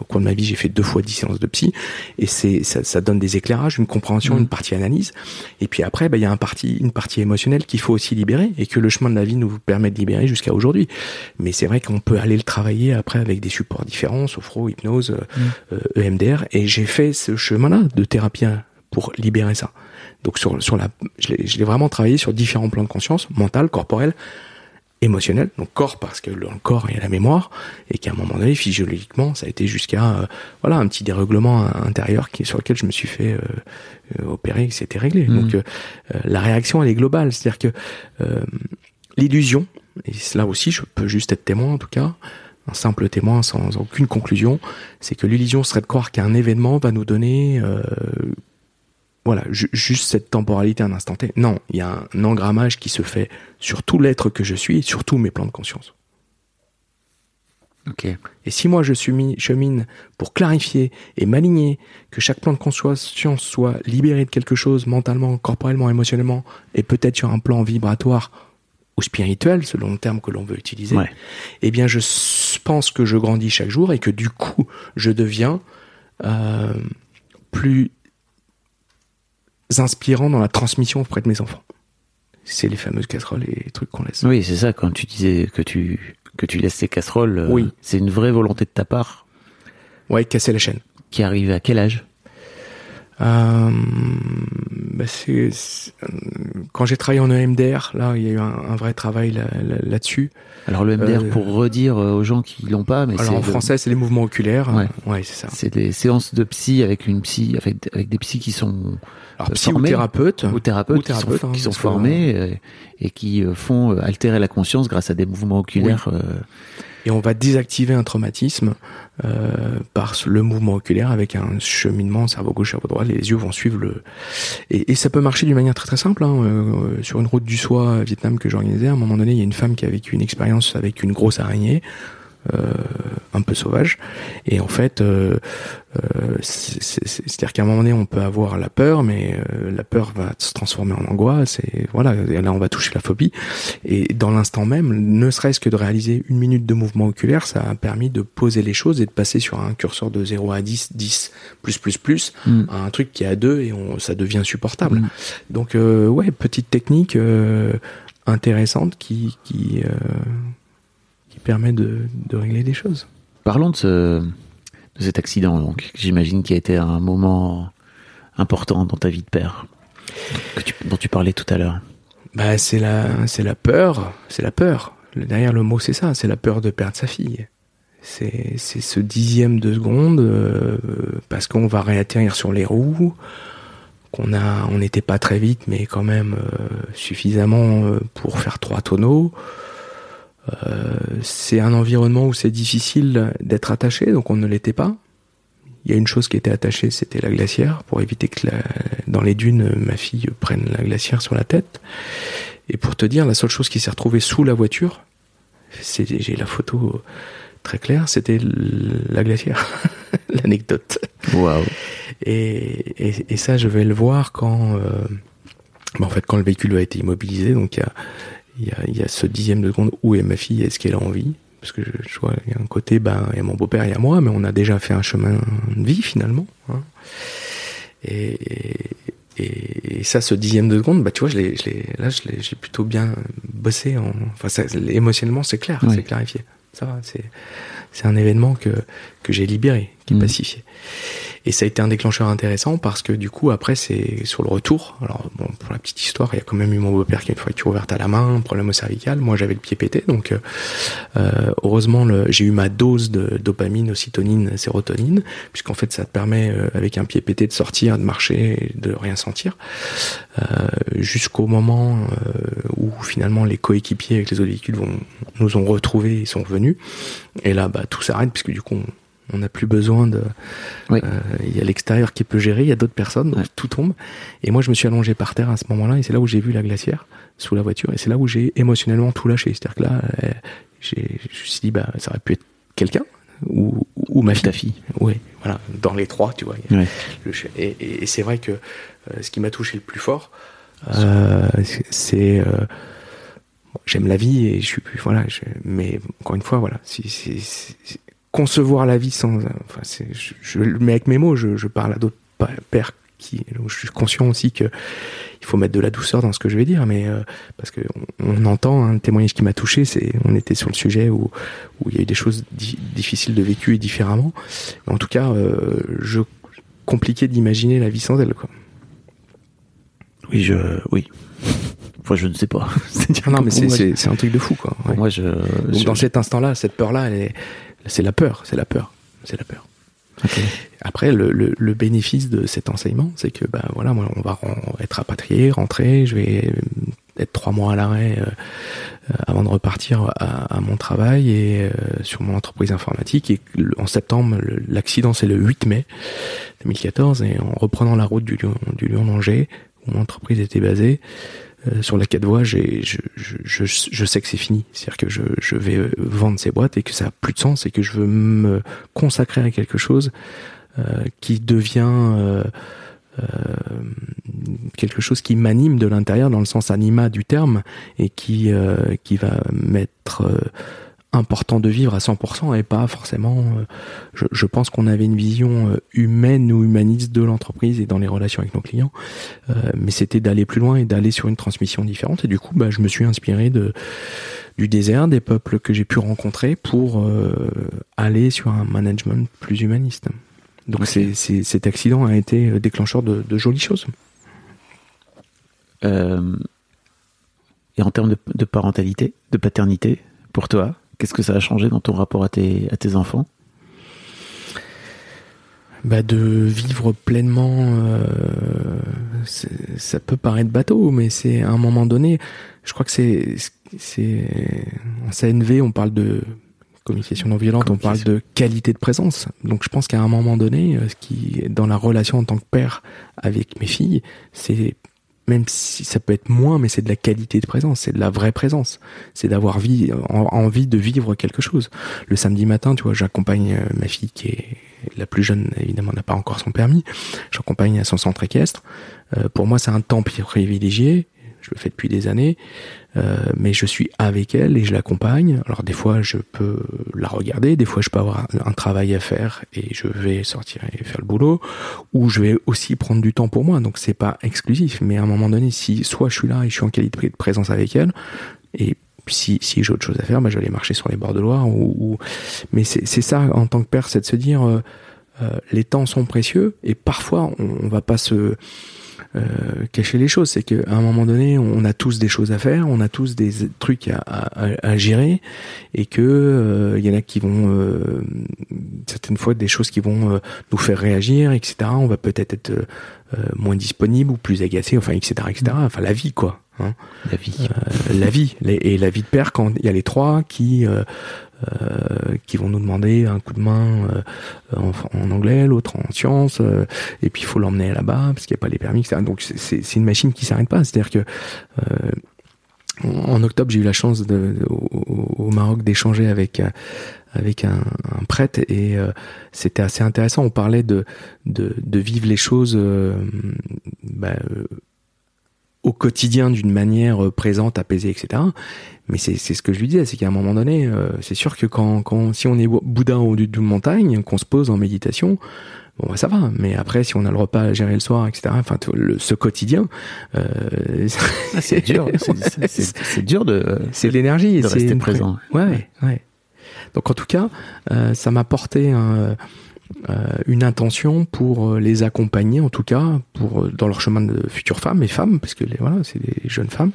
[SPEAKER 1] Au cours de ma vie, j'ai fait deux fois dix séances de psy, et c'est ça, ça donne des éclairages, une compréhension,
[SPEAKER 3] Mhm.
[SPEAKER 1] une partie analyse. Et puis après, ben, il y a un parti, une partie émotionnelle qu'il faut aussi libérer, et que le chemin de la vie nous permet de libérer jusqu'à aujourd'hui. Mais c'est vrai qu'on peut aller le travailler après avec des supports différents, sophro, hypnose, euh, euh, EMDR, et j'ai fait ce chemin-là de thérapie pour libérer ça. Donc sur sur la, je l'ai vraiment travaillé sur différents plans de conscience, mental, corporel, émotionnel. Donc corps parce que dans le corps il y a la mémoire et qu'à un moment donné physiologiquement ça a été jusqu'à euh, voilà un petit dérèglement intérieur qui sur lequel je me suis fait euh, euh, opérer et c'était réglé.
[SPEAKER 3] Mhm.
[SPEAKER 1] Donc euh, euh, la réaction elle est globale, c'est-à-dire que euh, l'illusion et là aussi je peux juste être témoin en tout cas un simple témoin sans aucune conclusion, c'est que l'illusion serait de croire qu'un événement va nous donner euh, voilà, ju- juste cette temporalité, un instant T. Non, il y a un engrammage qui se fait sur tout l'être que je suis et sur tous mes plans de conscience.
[SPEAKER 3] Ok.
[SPEAKER 1] Et si moi je suis mis, chemine pour clarifier et m'aligner, que chaque plan de conscience soit libéré de quelque chose mentalement, corporellement, émotionnellement, et peut-être sur un plan vibratoire ou spirituel, selon le terme que l'on veut utiliser,
[SPEAKER 3] Ouais.
[SPEAKER 1] eh bien je pense que je grandis chaque jour et que du coup je deviens euh, plus inspirant dans la transmission auprès de mes enfants. C'est les fameuses casseroles et les trucs qu'on laisse.
[SPEAKER 3] Oui, c'est ça. Quand tu disais que tu que tu laisses tes casseroles, euh,
[SPEAKER 1] Oui.
[SPEAKER 3] c'est une vraie volonté de ta part
[SPEAKER 1] Ouais, casser la chaîne.
[SPEAKER 3] qui arrive à quel âge?
[SPEAKER 1] Euh, bah, c'est- c'est- quand j'ai travaillé en EMDR, là, il y a eu un, un vrai travail là- là- là-dessus.
[SPEAKER 3] Alors le MDR,
[SPEAKER 1] Euh,
[SPEAKER 3] pour redire aux gens qui l'ont pas, mais
[SPEAKER 1] Alors
[SPEAKER 3] c'est
[SPEAKER 1] en
[SPEAKER 3] le-
[SPEAKER 1] français, c'est les mouvements oculaires.
[SPEAKER 3] Ouais.
[SPEAKER 1] ouais c'est ça.
[SPEAKER 3] c'est des séances de psy avec une psy, avec, avec des psys qui sont
[SPEAKER 1] Alors
[SPEAKER 3] formés, ou thérapeutes,
[SPEAKER 1] Ou thérapeutes,
[SPEAKER 3] qui sont, qui sont
[SPEAKER 1] parce que-
[SPEAKER 3] formés et qui euh, font euh, altérer la conscience grâce à des mouvements oculaires. euh,
[SPEAKER 1] Et on va désactiver un traumatisme euh, par le mouvement oculaire avec un cheminement cerveau gauche, cerveau droit. Les yeux vont suivre le. Et, et ça peut marcher d'une manière très très simple. Hein. Euh, sur une route du soie à Vietnam que j'organisais, à un moment donné, il y a une femme qui a vécu une expérience avec une grosse araignée. Euh, un peu sauvage et en fait euh, euh, c'est- c'est- c'est- c'est-à-dire qu'à un moment donné on peut avoir la peur mais euh, la peur va se transformer en angoisse et voilà et là on va toucher la phobie et dans l'instant même ne serait-ce que de réaliser une minute de mouvement oculaire ça a permis de poser les choses et de passer sur un curseur de 0 à 10 10 plus plus plus
[SPEAKER 3] Mm.
[SPEAKER 1] à un truc qui est à 2 et on, ça devient supportable
[SPEAKER 3] Mm.
[SPEAKER 1] donc euh, ouais petite technique euh, intéressante qui qui euh, qui permet de, de régler des choses
[SPEAKER 3] Parlons de, ce, de cet accident, donc j'imagine qui a été un moment important dans ta vie de père, que tu- dont tu parlais tout à l'heure.
[SPEAKER 1] Bah, c'est la, c'est la peur, c'est la peur. Derrière le mot, c'est ça, c'est la peur de perdre sa fille. C'est, c'est ce dixième de seconde euh, parce qu'on va réatterrir sur les roues, qu'on a, on n'était pas très vite, mais quand même euh, suffisamment euh, pour faire trois tonneaux. Euh, c'est un environnement où c'est difficile d'être attaché, donc on ne l'était pas. Il y a une chose qui était attachée, c'était la glacière, pour éviter que la- dans les dunes, ma fille prenne la glacière sur la tête. Et pour te dire, la seule chose qui s'est retrouvée sous la voiture, c'est, j'ai la photo très claire, c'était la glacière. L'anecdote.
[SPEAKER 3] Waouh.
[SPEAKER 1] Et, et, et ça, je vais le voir quand, euh, bah, en fait, quand le véhicule a été immobilisé. Donc, il y a, il y, a, il y a ce dixième de seconde où est ma fille, est-ce qu'elle a envie? Parce que je, je vois, il y a un côté, ben, il y a mon beau-père, il y a moi, mais on a déjà fait un chemin de vie finalement. hein. Et, et, et ça, ce dixième de seconde, bah, tu vois, je l'ai, je l'ai, là, je l'ai, j'ai plutôt bien bossé. En, enfin, ça, émotionnellement, c'est clair, c'est clarifié. Ça va, c'est, c'est un événement que, que j'ai libéré, qui est
[SPEAKER 3] Mhm.
[SPEAKER 1] pacifié. Et ça a été un déclencheur intéressant parce que du coup après c'est sur le retour. Alors pour la petite histoire, il y a quand même eu mon beau-père qui a une fracture ouverte à la main, problème au cervical. Moi j'avais le pied pété, donc euh, euh, heureusement j'ai eu ma dose de dopamine, ocytonine, sérotonine, puisqu'en fait ça te permet euh, avec un pied pété de sortir, de marcher, de rien sentir, jusqu'au moment où finalement les coéquipiers avec les autres véhicules nous ont retrouvés, ils sont revenus, et là bah tout s'arrête puisque du coup on n'a plus besoin de.
[SPEAKER 3] Oui.
[SPEAKER 1] euh, Il y a l'extérieur qui peut gérer, il y a d'autres personnes, donc
[SPEAKER 3] Ouais.
[SPEAKER 1] tout tombe. Et moi, je me suis allongé par terre à ce moment-là, et c'est là où j'ai vu la glacière sous la voiture, et c'est là où j'ai émotionnellement tout lâché. C'est-à-dire que là, euh, j'ai, je me suis dit, bah, ça aurait pu être quelqu'un ou, ou ma fille.
[SPEAKER 3] Ta fille.
[SPEAKER 1] Oui, voilà, dans les trois, tu vois.
[SPEAKER 3] Ouais.
[SPEAKER 1] le et, et- et c'est vrai que euh, ce qui m'a touché le plus fort, c'est- j'aime la vie et je suis plus voilà. je- mais encore une fois, voilà, si, si- si- si- concevoir la vie sans, enfin, c'est, je, je le mets avec mes mots, je, je parle à d'autres pères qui, je suis conscient aussi que il faut mettre de la douceur dans ce que je vais dire, mais euh, parce que on, on entend un témoignage qui m'a touché, c'est on était sur le sujet où où il y a eu des choses di- difficiles de vécu et différemment. Mais en tout cas, euh, je compliqué d'imaginer la vie sans elle, quoi.
[SPEAKER 3] Oui, je, oui. Enfin, je ne sais pas.
[SPEAKER 1] Non, mais c'est,
[SPEAKER 3] moi,
[SPEAKER 1] c'est, c'est un truc de fou, quoi. Ouais.
[SPEAKER 3] moi, je,
[SPEAKER 1] Donc
[SPEAKER 3] je-
[SPEAKER 1] dans cet instant-là, cette peur-là, elle est, c'est la peur, c'est la peur, c'est la peur. Après, le, le, le bénéfice de cet enseignement, c'est que, bah voilà, moi, on va être rapatrié, rentrer, je vais être trois mois à l'arrêt euh, euh, avant de repartir à, à mon travail et euh, sur mon entreprise informatique. Et en septembre, l'accident, c'est le 8 mai 2014, et en reprenant la route du Lyon, du Lyon d'Angers, où mon entreprise était basée, euh, sur la quatre voies, j'ai, je, je, je, sais que c'est fini. C'est-à-dire que je, je vais euh, vendre ces boîtes et que ça a plus de sens et que je veux me consacrer à quelque chose euh, qui devient quelque chose qui m'anime de l'intérieur dans le sens anima du terme et qui qui va euh, important de vivre à 100% et pas forcément euh, je, je pense qu'on avait une vision euh, humaine ou humaniste de l'entreprise et dans les relations avec nos clients. Euh, mais c'était d'aller plus loin et d'aller sur une transmission différente. Et du coup bah, je me suis inspiré de du désert des peuples que j'ai pu rencontrer pour euh, aller sur un management plus humaniste. Donc c'est, c'est- cet accident a été déclencheur de, de jolies choses.
[SPEAKER 3] Euh, et en termes de, de parentalité, de paternité, pour toi, qu'est-ce que ça a changé dans ton rapport à tes, à tes enfants?
[SPEAKER 1] Bah, de vivre pleinement, euh, ça peut paraître bateau, mais c'est à un moment donné, je crois que c'est, c'est en CNV, on parle de communication non violente, on parle de qualité de présence. Donc je pense qu'à un moment donné, euh, ce qui dans la relation en tant que père avec mes filles, c'est même si ça peut être moins, mais c'est de la qualité de présence, c'est de la vraie présence, c'est d'avoir vie, en- envie de vivre quelque chose. Le samedi matin, tu vois, j'accompagne euh, ma fille qui est la plus jeune, évidemment, n'a pas encore son permis. J'accompagne à son centre équestre. Euh, pour moi, c'est un temps privilégié. Je le fais depuis des années, euh, mais je suis avec elle et je l'accompagne. Alors des fois, je peux la regarder, des fois, je peux avoir un, travail à faire et je vais sortir et faire le boulot, ou je vais aussi prendre du temps pour moi. Donc c'est pas exclusif, mais à un moment donné, si soit je suis là et je suis en qualité de présence avec elle, et si, si j'ai autre chose à faire, bah, je vais aller marcher sur les bords de Loire. Ou, ou... Mais c'est ça, en tant que père, c'est de se dire, euh, euh, les temps sont précieux et parfois, on, on va pas se cacher les choses. C'est qu'à un moment donné, on a tous des choses à faire, on a tous des trucs à, gérer et que euh, il y en a qui vont euh, certaines fois des choses qui vont euh, nous faire réagir, etc. On va peut-être être, euh, moins disponible ou plus agacé, enfin, etc., etc. Enfin, la vie, quoi. Hein
[SPEAKER 3] La vie.
[SPEAKER 1] euh, la vie et la vie de père quand il y a les trois qui euh, euh, qui vont nous demander un coup de main euh, en, en anglais, l'autre en sciences, euh, et puis il faut l'emmener là-bas parce qu'il n'y a pas les permis, etc. Donc c'est- une machine qui s'arrête pas. C'est-à-dire que euh, en en octobre, j'ai eu la chance de, au, au Maroc d'échanger avec euh, avec un, un prêtre et euh, c'était assez intéressant. On parlait de de, de vivre les choses euh, bah, euh, au quotidien d'une manière euh, présente, apaisée, etc. Mais c'est c'est ce que je lui disais, c'est qu'à un moment donné, euh, c'est sûr que quand, quand si on est Bouddha au-dessus d'une montagne, qu'on se pose en méditation, bon bah ça va. Mais après, si on a le repas à gérer le soir, etc. Enfin, le- ce quotidien, euh,
[SPEAKER 3] Ah, c'est dur. c'est- dur de.
[SPEAKER 1] c'est l'énergie.
[SPEAKER 3] de rester présent.
[SPEAKER 1] Ouais, ouais, ouais. Donc en tout cas, euh, ça m'a porté un, une intention pour les accompagner, en tout cas, pour dans leur chemin de futures femmes et femmes, parce que les, voilà, c'est des jeunes femmes,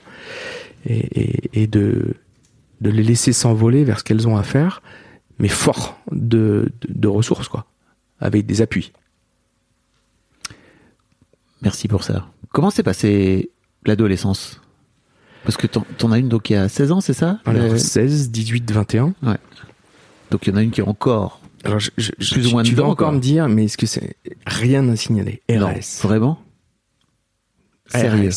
[SPEAKER 1] et, et, de de les laisser s'envoler vers ce qu'elles ont à faire, mais fort de, de ressources, quoi, avec des appuis.
[SPEAKER 3] Merci pour ça. Comment s'est passé l'adolescence? Parce que t'en as une donc qui a 16 ans, c'est ça?
[SPEAKER 1] Alors, 16, 18, 21.
[SPEAKER 3] Ouais. Donc il y en a une qui est encore
[SPEAKER 1] Alors, je, plus ou moins tu vas encore me dire, mais est-ce que c'est rien à signaler? RAS.
[SPEAKER 3] vraiment?
[SPEAKER 1] Sérieux?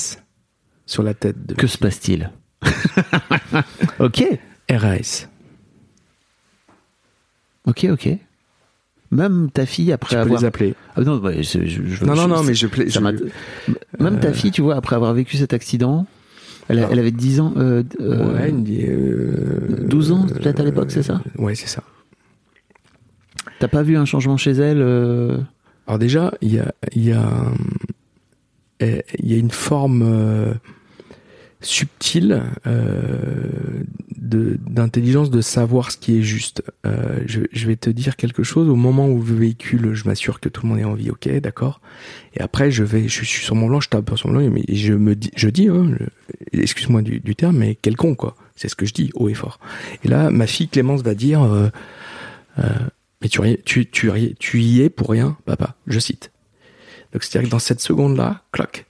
[SPEAKER 1] Sur la tête de...
[SPEAKER 3] Que se passe-t-il? Ok.
[SPEAKER 1] RAS.
[SPEAKER 3] Ok, ok. Même ta fille après
[SPEAKER 1] tu
[SPEAKER 3] avoir.
[SPEAKER 1] Peux les appeler.
[SPEAKER 3] Ah non, je, je,
[SPEAKER 1] non, non, non, mais je, plais,
[SPEAKER 3] Même ta fille, tu vois, après avoir vécu cet accident, elle, elle avait 10 ans. Euh,
[SPEAKER 1] euh, ouais, euh,
[SPEAKER 3] 12 ans, peut-être à l'époque, c'est ça?
[SPEAKER 1] Ouais, c'est ça.
[SPEAKER 3] T'as pas vu un changement chez elle euh?
[SPEAKER 1] Alors, déjà, il y a, y, a, y a une forme subtil euh, d'intelligence de, savoir ce qui est juste. Euh, je, je, vais te dire quelque chose au moment où je véhicule, je m'assure que tout le monde est en vie, ok, d'accord. Et après, je vais, je suis sur mon blanc, je tape sur mon blanc, mais je me dis, je dis, hein, excuse-moi du, du, terme, mais quel con quoi. C'est ce que je dis haut et fort. Et là, ma fille Clémence va dire, euh, euh mais tu, tu, tu, tu y es pour rien, papa. Je cite. Donc c'est-à-dire que dans cette seconde-là, cloc,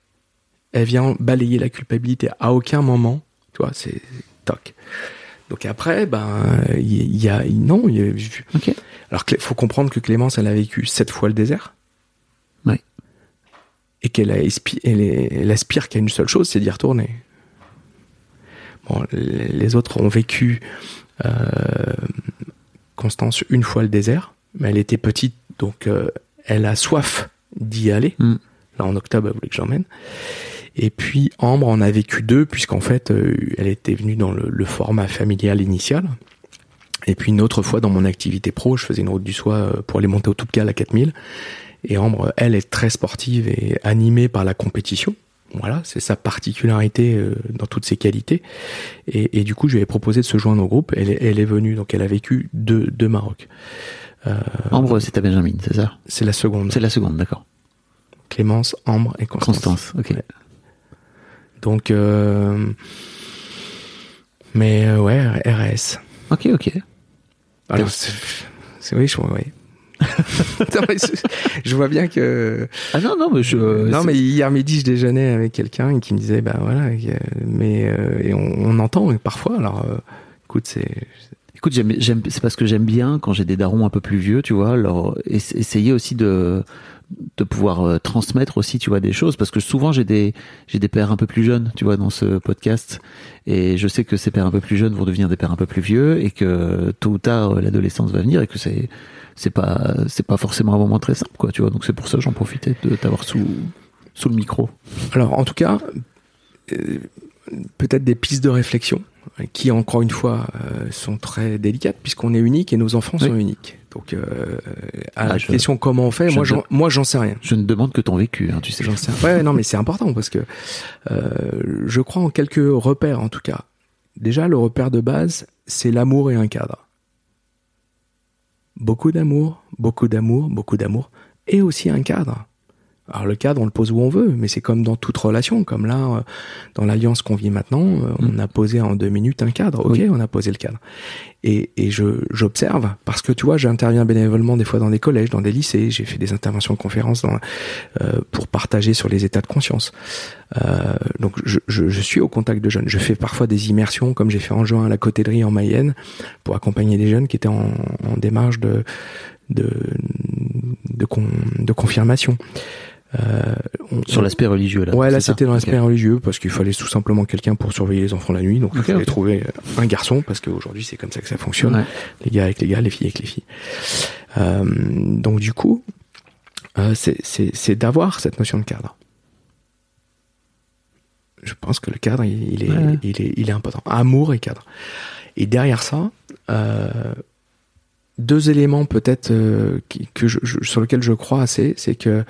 [SPEAKER 1] elle vient balayer la culpabilité à aucun moment. Tu vois, c'est toc. Donc après, ben, il y, a non. Y a,
[SPEAKER 3] okay.
[SPEAKER 1] Alors, faut comprendre que Clémence, elle a vécu sept fois le désert.
[SPEAKER 3] Oui.
[SPEAKER 1] Et qu'elle elle, aspire qu'à une seule chose, c'est d'y retourner. Bon, les autres ont vécu euh, Constance une fois le désert, mais elle était petite, donc euh, elle a soif d'y aller.
[SPEAKER 3] Mm.
[SPEAKER 1] Là, en octobre, elle voulait que j'emmène. Et puis Ambre en a vécu deux, puisqu'en fait, euh, elle était venue dans le, format familial initial. Et puis une autre fois dans mon activité pro, je faisais une route du soie euh, pour aller monter au Toupcal à 4000. Et Ambre, elle, est très sportive et animée par la compétition. Voilà, c'est sa particularité euh, dans toutes ses qualités. Et, du coup, je lui ai proposé de se joindre au groupe. Elle, elle est venue, donc elle a vécu deux, deux Maroc.
[SPEAKER 3] Ambre, c'est à Benjamin, c'est ça?
[SPEAKER 1] C'est la seconde.
[SPEAKER 3] C'est la seconde, d'accord.
[SPEAKER 1] Clémence, Ambre et Constance.
[SPEAKER 3] Constance, ok.
[SPEAKER 1] Donc, euh, mais euh, ouais, RS.
[SPEAKER 3] Ok, ok.
[SPEAKER 1] Alors, c'est oui, je, oui. je vois bien que.
[SPEAKER 3] Ah non, non, mais je.
[SPEAKER 1] Non, mais hier midi, je déjeunais avec quelqu'un qui me disait, bah voilà, mais euh, et on, entend parfois. Alors, écoute, c'est.
[SPEAKER 3] Écoute, j'aime, c'est parce que j'aime bien quand j'ai des darons un peu plus vieux, tu vois, leur essayer aussi de de pouvoir euh, transmettre aussi tu vois des choses parce que souvent j'ai des j'ai des pères un peu plus jeunes tu vois dans ce podcast. Et je sais que ces pères un peu plus jeunes vont devenir des pères un peu plus vieux et que tôt ou tard euh, l'adolescence va venir et que c'est c'est pas c'est pas forcément un moment très simple quoi tu vois. Donc c'est pour ça que j'en profitais de t'avoir sous sous le micro.
[SPEAKER 1] Alors en tout cas euh, peut-être des pistes de réflexion qui encore une fois sont très délicates puisqu'on est unique et nos enfants sont uniques donc, euh, à ah, la question comment on fait, moi, j'en, moi, j'en sais rien.
[SPEAKER 3] Je ne demande que ton vécu, hein, tu sais.
[SPEAKER 1] J'en sais. Ouais, non, mais c'est important parce que euh, je crois en quelques repères, en tout cas. Déjà, le repère de base, c'est l'amour et un cadre. Beaucoup d'amour, beaucoup d'amour, beaucoup d'amour, et aussi un cadre. Alors le cadre, on le pose où on veut, mais c'est comme dans toute relation, comme là, euh, dans l'alliance qu'on vit maintenant, euh, on mm. a posé en deux minutes un cadre. Ok, on a posé le cadre. Et, et je j'observe parce que tu vois, j'interviens bénévolement des fois dans des collèges, dans des lycées. J'ai fait des interventions en conférences dans, euh, pour partager sur les états de conscience. Euh, donc je, je, je, suis au contact de jeunes. Je fais parfois des immersions, comme j'ai fait en juin à la Cotéderie en Mayenne, pour accompagner des jeunes qui étaient en, en démarche de de, de, de confirmation.
[SPEAKER 3] Euh, Sur l'aspect religieux là.
[SPEAKER 1] Ouais, là c'était dans l'aspect religieux parce qu'il fallait tout simplement quelqu'un pour surveiller les enfants la nuit. Donc okay, il fallait trouver un garçon parce qu'aujourd'hui c'est comme ça que ça fonctionne. Les gars avec les gars, les filles avec les filles. Euh, donc du coup, euh, c'est d'avoir cette notion de cadre. Je pense que le cadre il, est, il est il est important. Amour et cadre. Et derrière ça. Euh, deux éléments peut-être euh, que je, sur lesquels je crois assez, c'est que euh,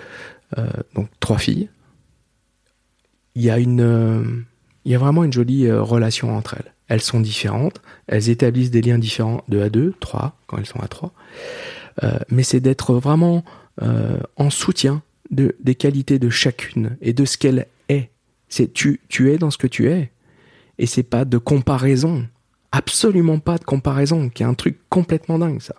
[SPEAKER 1] donc trois filles. Il y a une, euh, il y a vraiment une jolie euh, relation entre elles. Elles sont différentes, elles établissent des liens différents de à deux, trois quand elles sont à trois. mais c'est d'être vraiment en soutien de, des qualités de chacune et de ce qu'elle est. C'est tu, tu es dans ce que tu es. Et c'est pas de comparaison. Absolument pas de comparaison, qui est un truc complètement dingue, ça.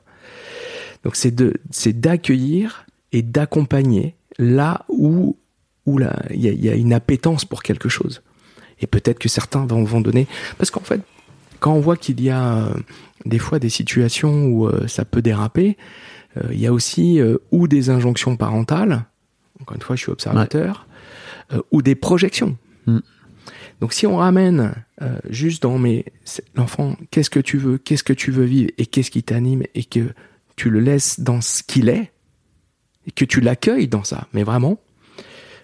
[SPEAKER 1] Donc c'est de, c'est d'accueillir et d'accompagner là où, où il y a, y a, une appétence pour quelque chose. Et peut-être que certains vont, vont donner, parce qu'en fait, quand on voit qu'il y a euh, des fois des situations où euh, ça peut déraper, euh, il y a aussi ou des injonctions parentales, encore une fois, je suis observateur, euh, ou des projections. Mm. Donc si on ramène euh, juste dans mais l'enfant, qu'est-ce que tu veux, qu'est-ce que tu veux vivre et qu'est-ce qui t'anime et que tu le laisses dans ce qu'il est et que tu l'accueilles dans ça, mais vraiment,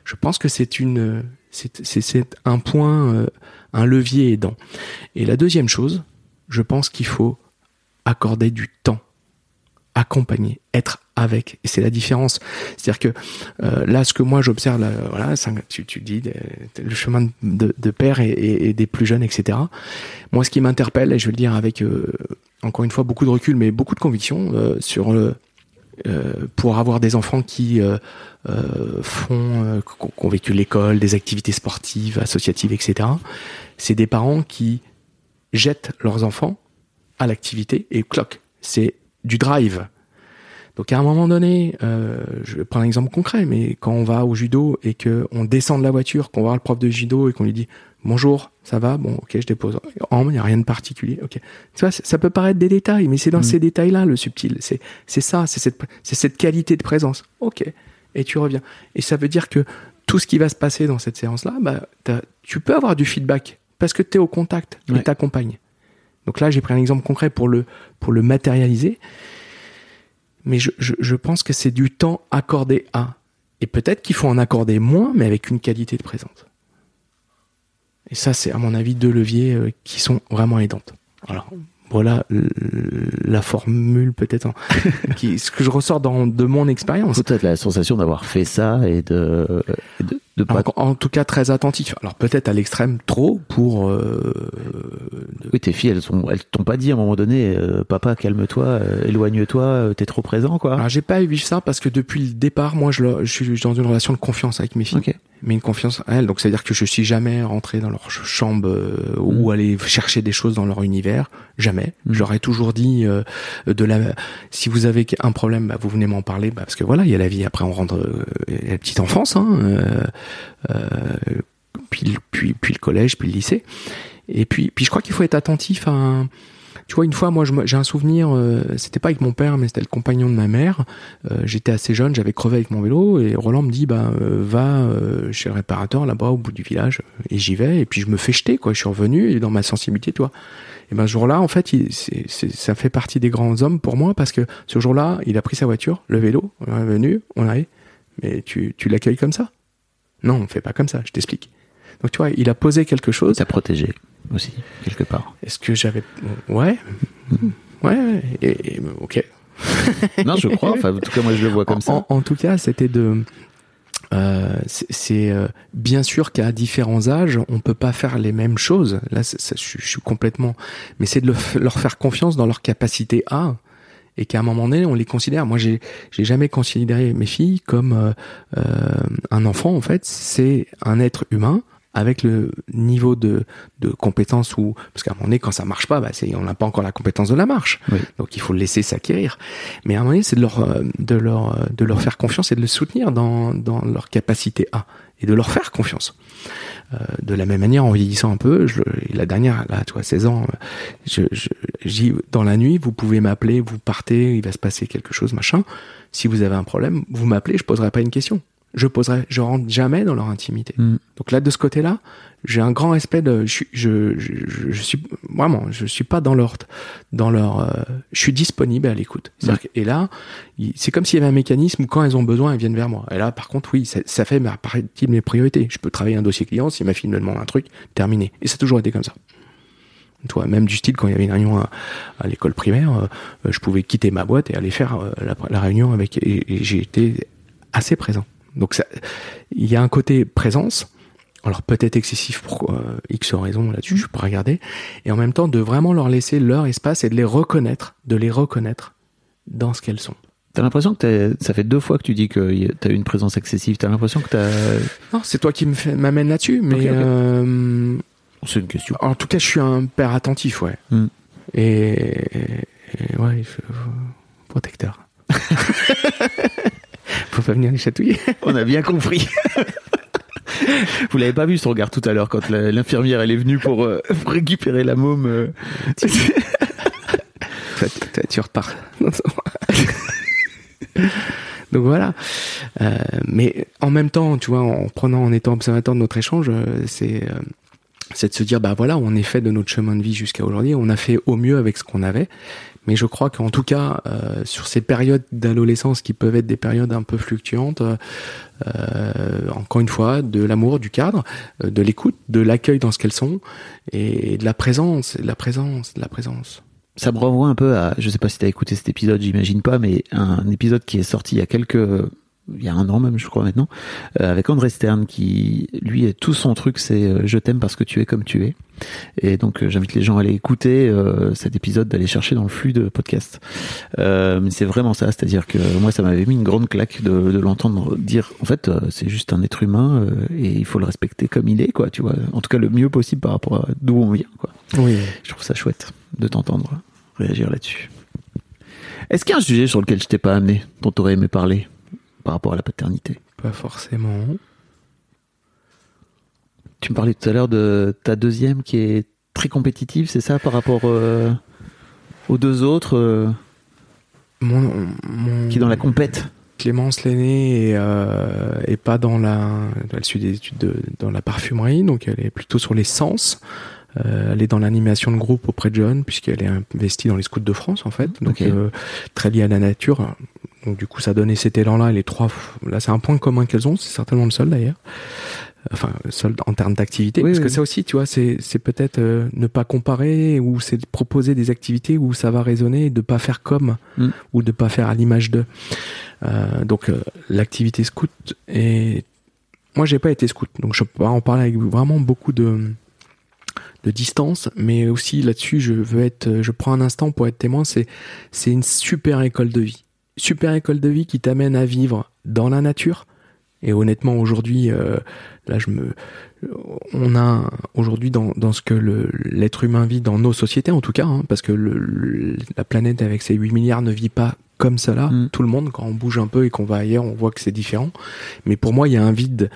[SPEAKER 1] je pense que c'est une c'est un point, euh, un levier aidant. Et la deuxième chose, je pense qu'il faut accorder du temps accompagner, être avec. Et c'est la différence. C'est-à-dire que euh, là, ce que moi j'observe, voilà, tu, tu dis le chemin de, de père et, des plus jeunes, etc. Moi, ce qui m'interpelle, et je vais le dire avec euh, encore une fois beaucoup de recul, mais beaucoup de conviction euh, sur le pour avoir des enfants qui font, qui ont vécu l'école, des activités sportives, associatives, etc. C'est des parents qui jettent leurs enfants à l'activité et cloque. C'est du drive. Donc à un moment donné, euh, je prends un exemple concret, mais quand on va au judo et que on descend de la voiture, qu'on voit le prof de judo et qu'on lui dit bonjour, ça va, bon ok je dépose, il n'y a rien de particulier, ok. Tu vois, ça peut paraître des détails, mais c'est dans mm. ces détails-là le subtil. C'est c'est ça, c'est cette c'est cette qualité de présence. Ok. Et tu reviens. Et ça veut dire que tout ce qui va se passer dans cette séance-là, bah tu peux avoir du feedback parce que tu es au contact et t'accompagnes. Donc là, j'ai pris un exemple concret pour le, pour le matérialiser. Mais je, je, pense que c'est du temps accordé à. Et peut-être qu'il faut en accorder moins, mais avec une qualité de présence. Et ça, c'est à mon avis deux leviers euh, qui sont vraiment aidantes. Alors, voilà la formule peut-être qui ce que je ressors dans de mon expérience.
[SPEAKER 3] Peut-être la sensation d'avoir fait ça et de
[SPEAKER 1] en, tout cas très attentif. Alors peut-être à l'extrême trop pour. Euh,
[SPEAKER 3] Oui, tes filles, elles sont, elles t'ont pas dit à un moment donné, euh, papa, calme-toi, euh, éloigne-toi, euh, t'es trop présent, quoi.
[SPEAKER 1] Alors j'ai pas eu ça parce que depuis le départ, moi, je, je suis dans une relation de confiance avec mes filles. Mais une confiance à elles. Donc c'est à dire que je suis jamais rentré dans leur chambre ou mm. aller chercher des choses dans leur univers. Jamais. Mm. J'aurais toujours dit de la. Si vous avez un problème, bah, vous venez m'en parler, bah, parce que voilà, il y a la vie. Après, on rentre la petite enfance. Hein, euh, puis, puis, puis le collège, puis le lycée. Et puis, puis je crois qu'il faut être attentif à tu vois, une fois, moi, j'ai un souvenir, euh, c'était pas avec mon père, mais c'était le compagnon de ma mère. Euh, j'étais assez jeune, j'avais crevé avec mon vélo, et Roland me dit, bah, va chez le réparateur là-bas au bout du village, et j'y vais, et puis je me fais jeter, quoi. Je suis revenu, et dans ma sensibilité, toi. Et ben, ce jour-là, en fait, ça fait partie des grands hommes pour moi, parce que ce jour-là, il a pris sa voiture, le vélo, on est venu, on allait, mais tu, tu l'accueilles comme ça non, on fait pas comme ça, je t'explique. Donc tu vois, il a posé quelque chose.
[SPEAKER 3] Ça protégé aussi, quelque part.
[SPEAKER 1] Est-ce que j'avais... Ouais. Ouais, et, ok.
[SPEAKER 3] non, je crois. Enfin, en tout cas, moi, je le vois comme ça.
[SPEAKER 1] En, tout cas, c'était de... Euh, c'est euh, bien sûr qu'à différents âges, on peut pas faire les mêmes choses. Là, je, suis complètement, mais c'est de leur faire confiance dans leur capacité à et qu'à un moment donné on les considère. Moi j'ai j'ai jamais considéré mes filles comme euh, euh, un enfant en fait, c'est un être humain avec le niveau de, de compétence ou parce qu'à un moment donné quand ça marche pas bah c'est on n'a pas encore la compétence de la marche. Donc il faut le laisser s'acquérir. Mais à un moment donné c'est de leur euh, de leur de leur faire confiance et de le soutenir dans dans leur capacité à et de leur faire confiance euh, de la même manière, en vieillissant un peu, la dernière, là, tu vois, 16 ans, je, je, dans la nuit, vous pouvez m'appeler, vous partez, il va se passer quelque chose, machin. Si vous avez un problème, vous m'appelez, je poserai pas une question je poserai, je rentre jamais dans leur intimité. Mm. Donc là, de ce côté-là, j'ai un grand respect de, je, je, je, je, suis vraiment, je suis pas dans leur, dans leur, euh, je suis disponible à l'écoute. Et là, c'est comme s'il y avait un mécanisme où quand elles ont besoin, elles viennent vers moi. Et là, par contre, oui, ça, ça fait, paraît-il, mes priorités. Je peux travailler un dossier client si ma fille me demande un truc, terminé. Et ça a toujours été comme ça. Toi, même du style quand il y avait une réunion à, à l'école primaire, euh, je pouvais quitter ma boîte et aller faire euh, la, la, réunion avec, et, et j'ai été assez présent. Donc il y a un côté présence, alors peut-être excessif pour euh, X raisons là-dessus, je peux regarder, et en même temps de vraiment leur laisser leur espace et de les reconnaître, de les reconnaître dans ce qu'elles sont.
[SPEAKER 3] T'as l'impression que ça fait deux fois que tu dis que t'as eu une présence excessive. T'as l'impression que t'as.
[SPEAKER 1] Non, c'est toi qui m'amène là-dessus, mais. Euh,
[SPEAKER 3] c'est une question.
[SPEAKER 1] En tout cas, je suis un père attentif, ouais. Hmm. Et, ouais, protecteur. Faut pas venir les chatouiller.
[SPEAKER 3] On a bien compris. Vous l'avez pas vu son regard tout à l'heure quand l'infirmière elle est venue pour, euh, récupérer la môme. Euh.
[SPEAKER 1] tu repars. Donc voilà. Euh, mais en même temps, tu vois, en prenant, en étant observateur de notre échange, c'est c'est de se dire bah voilà, on est fait de notre chemin de vie jusqu'à aujourd'hui, on a fait au mieux avec ce qu'on avait. Mais je crois qu'en tout cas, euh, sur ces périodes d'adolescence qui peuvent être des périodes un peu fluctuantes, euh, encore une fois, de l'amour, du cadre, euh, de l'écoute, de l'accueil dans ce qu'elles sont, et de la présence, de la présence, de la présence.
[SPEAKER 3] Ça me renvoie un peu à, je sais pas si tu as écouté cet épisode, j'imagine pas, mais un épisode qui est sorti il y a quelques il y a un an même, je crois maintenant, euh, avec André Stern, qui lui, tout son truc, c'est euh, je t'aime parce que tu es comme tu es. Et donc, euh, j'invite les gens à aller écouter cet épisode, d'aller chercher dans le flux de podcast. mais c'est vraiment ça, c'est-à-dire que moi, ça m'avait mis une grande claque de, de l'entendre dire, en fait, c'est juste un être humain et il faut le respecter comme il est, quoi. Tu vois, en tout cas le mieux possible par rapport à d'où on vient, quoi.
[SPEAKER 1] Oui.
[SPEAKER 3] Je trouve ça chouette de t'entendre réagir là-dessus. Est-ce qu'il y a un sujet sur lequel je t'ai pas amené, dont tu aurais aimé parler? Par rapport à la paternité.
[SPEAKER 1] Pas forcément.
[SPEAKER 3] Tu me parlais tout à l'heure de ta deuxième qui est très compétitive, c'est ça, par rapport euh, aux deux autres euh, Qui est dans la compète.
[SPEAKER 1] Clémence l'aînée est, euh, pas dans la elle suit des études dans la parfumerie donc elle est plutôt sur les sens elle est dans l'animation de groupe auprès de jeunes puisqu'elle est investie dans les scouts de France en fait donc très liée à la nature donc du coup, ça donnait cet élan-là. Les trois, là, c'est un point commun qu'elles ont. C'est certainement le seul d'ailleurs. Enfin, seul en termes d'activité. parce que ça aussi, tu vois, c'est c'est peut-être euh, ne pas comparer ou c'est proposer des activités où ça va résonner, de pas faire comme mm. ou de pas faire à l'image de. Euh, donc euh, l'activité scout et moi j'ai pas été scout, donc je peux en parler avec vraiment beaucoup de de distance, mais aussi là-dessus, je veux être, je prends un instant pour être témoin. C'est, c'est une super école de vie super école de vie qui t'amène à vivre dans la nature. Et honnêtement, aujourd'hui, euh, là, je me, on a aujourd'hui dans, dans ce que l'être humain vit dans nos sociétés, en tout cas, hein, parce que le, la planète avec ses 8 milliards ne vit pas comme cela. Mm. Tout le monde, quand on bouge un peu et qu'on va ailleurs, on voit que c'est différent. Mais pour moi, il y a un vide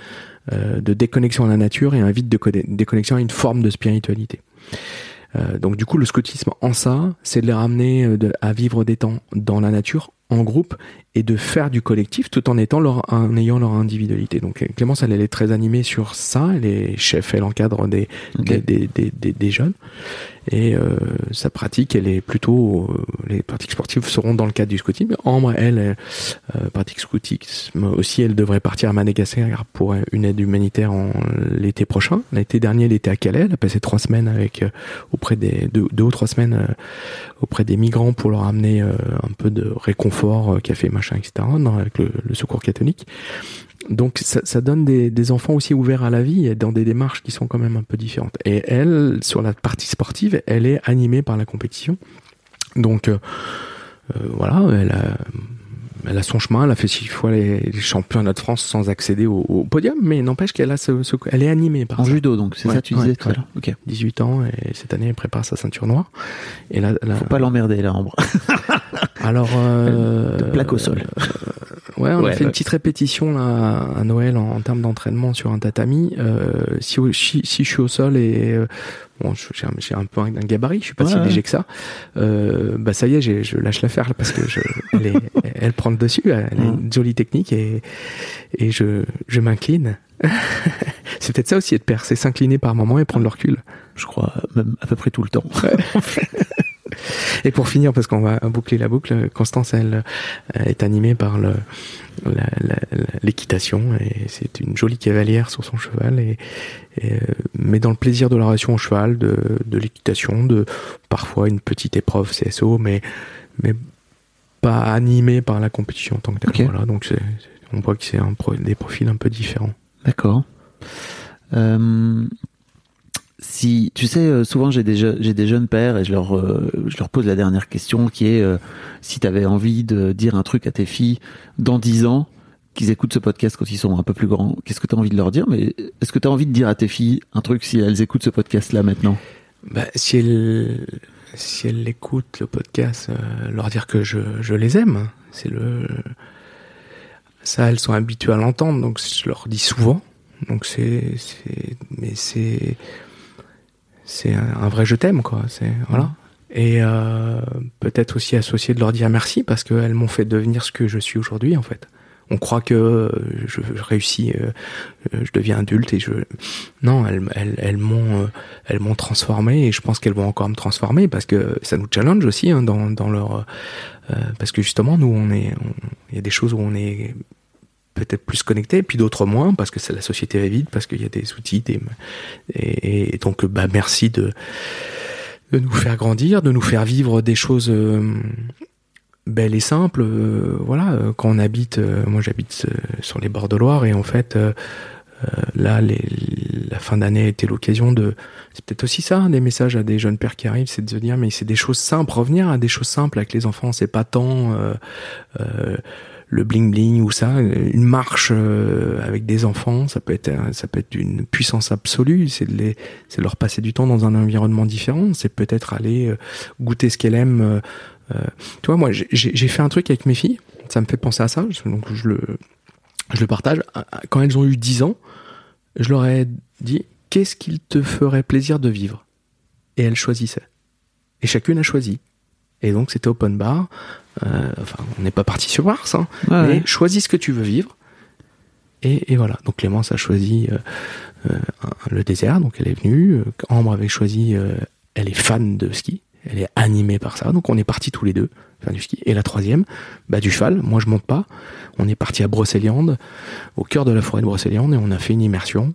[SPEAKER 1] de déconnexion à la nature et un vide de déconnexion à une forme de spiritualité. Euh, donc du coup, le scoutisme en ça, c'est de les ramener euh, à vivre des temps dans la nature en groupe et de faire du collectif tout en étant leur, en ayant leur individualité. Donc Clémence, elle, elle est très animée sur ça. Elle est chef, elle encadre des, des, des, des, des, jeunes. Et euh, sa pratique, elle est plutôt... Euh, les pratiques sportives seront dans le cadre du scouting. Ambre, elle, euh, pratique scoutisme aussi. Elle devrait partir à Madagascar pour une aide humanitaire en l'été prochain. L'été dernier, elle était à Calais. Elle a passé trois semaines avec euh, auprès des deux, deux ou trois semaines euh, auprès des migrants pour leur amener un peu de réconfort, café, machin etc., avec le, secours catholique. Donc ça, ça donne des, des, enfants aussi ouverts à la vie et dans des démarches qui sont quand même un peu différentes. Et elle, sur la partie sportive, elle est animée par la compétition. Donc euh, euh voilà, elle a elle a son chemin, elle a fait six fois les, championnats de France sans accéder au, podium, mais n'empêche qu'elle a ce, elle est animée par
[SPEAKER 3] en judo donc c'est ça tu disais tout à l'heure.
[SPEAKER 1] Ok. 18 ans et cette année elle prépare sa ceinture noire.
[SPEAKER 3] Et là, faut pas l'emmerder là, Ambre.
[SPEAKER 1] Alors euh,
[SPEAKER 3] de plaque au sol.
[SPEAKER 1] Euh, ouais, on a fait une petite répétition là à Noël en, termes d'entraînement sur un tatami. Euh, si, si, si, je suis au sol et euh, bon, j'ai un, peu un, gabarit, je suis pas si léger que ça. Euh, bah ça y est, je lâche l'affaire parce que je, elle, elle prend le dessus, elle a une jolie technique et et je je m'incline. c'est peut-être ça aussi être père, c'est s'incliner par moment et prendre le recul.
[SPEAKER 3] Je crois même à peu près tout le temps.
[SPEAKER 1] Et pour finir, parce qu'on va boucler la boucle, Constance, elle, est animée par l'équitation et c'est une jolie cavalière sur son cheval et, euh, mais dans le plaisir de la relation au cheval, de, l'équitation, de parfois une petite épreuve CSO, mais mais pas animée par la compétition en tant que telle. Voilà, donc on voit que c'est des profils un peu différents.
[SPEAKER 3] D'accord. Euh, si tu sais, euh, souvent j'ai des, des jeunes pères et je leur, euh, je leur pose la dernière question qui est euh, si tu avais envie de dire un truc à tes filles dans 10 ans, qu'ils écoutent ce podcast quand ils sont un peu plus grands, qu'est-ce que tu as envie de leur dire? Mais est-ce que tu as envie de dire à tes filles un truc si elles écoutent ce podcast-là maintenant?
[SPEAKER 1] Bah, Si elles, si elles écoutent le podcast, leur dire que je, je les aime. C'est le. Ça, elles sont habituées à l'entendre, donc je leur dis souvent. Donc c'est, mais c'est, c'est un, vrai je t'aime quoi. C'est voilà. Et euh, peut-être aussi associé de leur dire merci parce qu'elles m'ont fait devenir ce que je suis aujourd'hui en fait. On croit que euh, je, réussis, euh, je deviens adulte et je non, elles, elles, elles m'ont elles m'ont transformé et je pense qu'elles vont encore me transformer parce que ça nous challenge aussi hein, dans dans leur parce que justement nous on est il y a des choses où on est peut-être plus connectés, puis d'autres moins, parce que la société est vide, parce qu'il y a des outils, des, et, donc bah merci de de nous faire grandir, de nous faire vivre des choses euh, belles et simples. Euh, voilà, euh, quand on habite, moi j'habite sur les bords de Loire, et en fait là, la fin d'année était l'occasion de. C'est peut-être aussi ça, des messages à des jeunes pères qui arrivent, c'est de se dire mais c'est des choses simples, revenir à des choses simples avec les enfants, c'est pas tant le bling bling ou ça, une marche euh, avec des enfants, ça peut être ça peut être une puissance absolue, c'est de les c'est leur passer du temps dans un environnement différent, c'est peut-être aller euh, goûter ce qu'elle aime. Euh, tu vois, moi j'ai fait un truc avec mes filles, ça me fait penser à ça, donc je le je le partage. Quand elles ont eu 10 ans, je leur ai dit qu'est-ce qu'il te ferait plaisir de vivre? Et elles choisissaient. Et chacune a choisi. Et donc c'était open bar. Euh, enfin, on n'est pas parti sur Mars, hein, mais choisis ce que tu veux vivre. Et, et voilà. Donc Clémence a choisi euh, euh le désert, donc elle est venue. Ambre avait choisi, euh, elle est fan de ski, elle est animée par ça. Donc on est partis tous les deux faire du ski. Et la troisième, bah du cheval. Moi je monte pas. On est parti à Brocéliande, au cœur de la forêt de Brocéliande, et on a fait une immersion.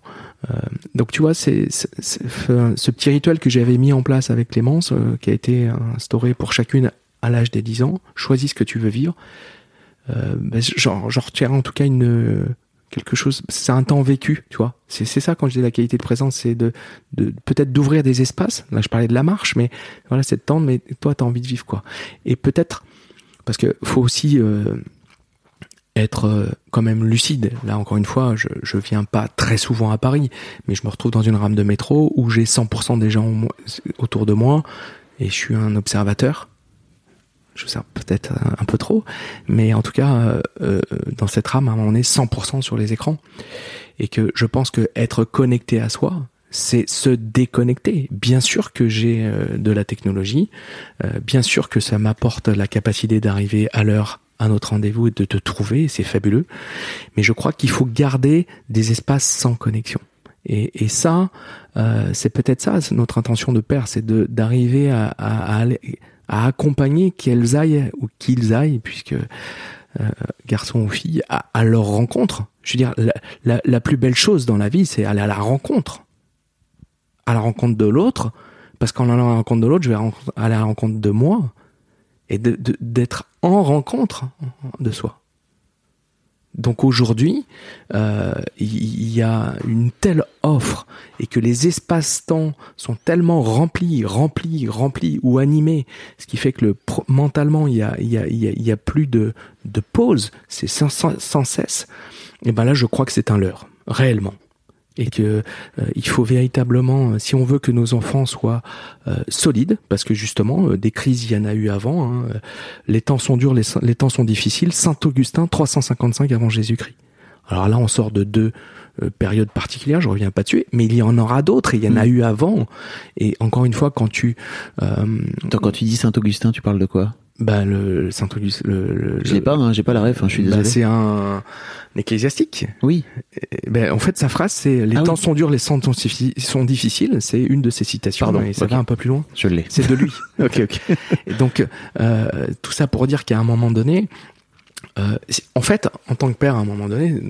[SPEAKER 1] Euh, donc tu vois, c'est ce petit rituel que j'avais mis en place avec Clémence, qui a été instauré pour chacune à l'âge des 10 ans, choisis ce que tu veux vivre. Euh, ben, j'en retiens en tout cas une quelque chose c'est un temps vécu tu vois c'est ça quand je dis la qualité de présence c'est de, peut-être d'ouvrir des espaces là je parlais de la marche mais voilà c'est de temps mais toi tu as envie de vivre quoi et peut-être parce que faut aussi euh, être euh, quand même lucide. Là, encore une fois, je, je viens pas très souvent à Paris, mais je me retrouve dans une rame de métro où j'ai 100% des gens autour de moi et je suis un observateur je sais peut-être un peu trop, mais en tout cas, euh, euh, dans cette rame, on est 100% sur les écrans. Et que je pense que être connecté à soi, c'est se déconnecter. Bien sûr que j'ai euh, de la technologie, bien sûr que ça m'apporte la capacité d'arriver à l'heure à notre rendez-vous et de te trouver, c'est fabuleux. Mais je crois qu'il faut garder des espaces sans connexion. Et, et ça, c'est peut-être ça, notre intention de père, c'est d'arriver à, à, à aller à accompagner qu'elles aillent ou qu'ils aillent, puisque euh, garçons ou filles, à, leur rencontre. Je veux dire, la, la, plus belle chose dans la vie, c'est aller à la rencontre, à la rencontre de l'autre, parce qu'en allant à la rencontre de l'autre, je vais aller à la rencontre de moi et d'être en rencontre de soi. Donc aujourd'hui, euh, il y, a une telle offre et que les espaces-temps sont tellement remplis, remplis, remplis ou animés, ce qui fait que le, mentalement il y a, plus de, de pause, c'est sans, sans, cesse. Et ben là, je crois que c'est un leurre, réellement et que euh, il faut véritablement, euh, si on veut que nos enfants soient euh, solides, parce que justement des crises il y en a eu avant, hein, les temps sont durs, les, les, temps sont difficiles. Saint Augustin 355 avant Jésus-Christ. Alors là, on sort de deux périodes particulières, je reviens pas dessus, mais il y en aura d'autres, et il y en a mm. eu avant. Et encore une fois, quand tu
[SPEAKER 3] quand tu dis Saint Augustin, tu parles de quoi?
[SPEAKER 1] Bah le Saint Augustin, le,
[SPEAKER 3] je l'ai pas, hein, j'ai pas la ref, hein, je suis bah, désolé.
[SPEAKER 1] c'est un, ecclésiastique.
[SPEAKER 3] Oui.
[SPEAKER 1] ben en fait sa phrase c'est les ah temps sont durs, les temps sont difficiles. C'est une de ses citations. Pardon, et ça va un peu plus loin.
[SPEAKER 3] Je l'ai.
[SPEAKER 1] C'est de lui.
[SPEAKER 3] ok ok.
[SPEAKER 1] Et donc euh, tout ça pour dire qu'à un moment donné, euh, en fait en tant que père à un moment donné,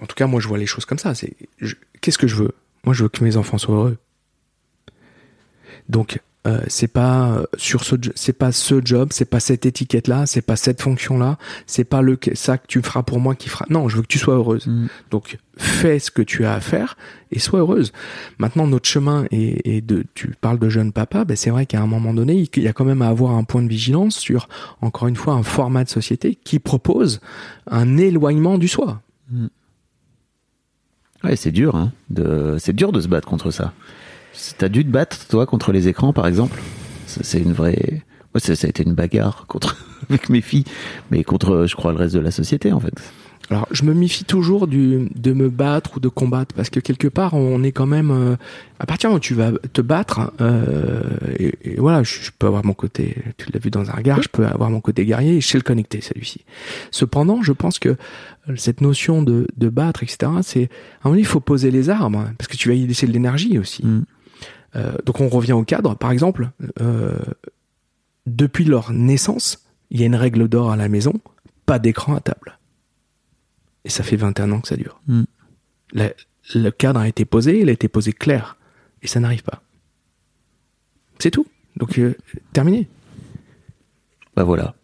[SPEAKER 1] en tout cas moi je vois les choses comme ça. C'est qu'est-ce que je veux? Moi je veux que mes enfants soient heureux. Donc euh, c'est pas sur ce c'est pas ce job c'est pas cette étiquette là c'est pas cette fonction là c'est pas le ça que tu feras pour moi qui fera non je veux que tu sois heureuse mm. donc fais ce que tu as à faire et sois heureuse maintenant notre chemin est, de tu parles de jeune papa ben c'est vrai qu'à un moment donné il y a quand même à avoir un point de vigilance sur encore une fois un format de société qui propose un éloignement du soi mm.
[SPEAKER 3] ouais c'est dur hein, de c'est dur de se battre contre ça T'as dû te battre, toi, contre les écrans, par exemple C'est une vraie. Moi, ça, a été une bagarre contre avec mes filles, mais contre, je crois, le reste de la société, en fait.
[SPEAKER 1] Alors, je me méfie toujours du, de me battre ou de combattre parce que quelque part, on est quand même euh, à partir où tu vas te battre. Euh, et, voilà, je, peux avoir mon côté. Tu l'as vu dans un regard. Je peux avoir mon côté guerrier et je sais le connecter celui-ci. Cependant, je pense que cette notion de, de battre, etc. C'est à un moment il faut poser les armes parce que tu vas y laisser de l'énergie aussi. Mm. Euh, donc on revient au cadre. Par exemple, euh, depuis leur naissance, il y a une règle d'or à la maison, pas d'écran à table. Et ça fait 21 ans que ça dure. Hmm. Le, cadre a été posé, il a été posé clair. Et ça n'arrive pas. C'est tout. Donc, euh, terminé.
[SPEAKER 3] Bah voilà.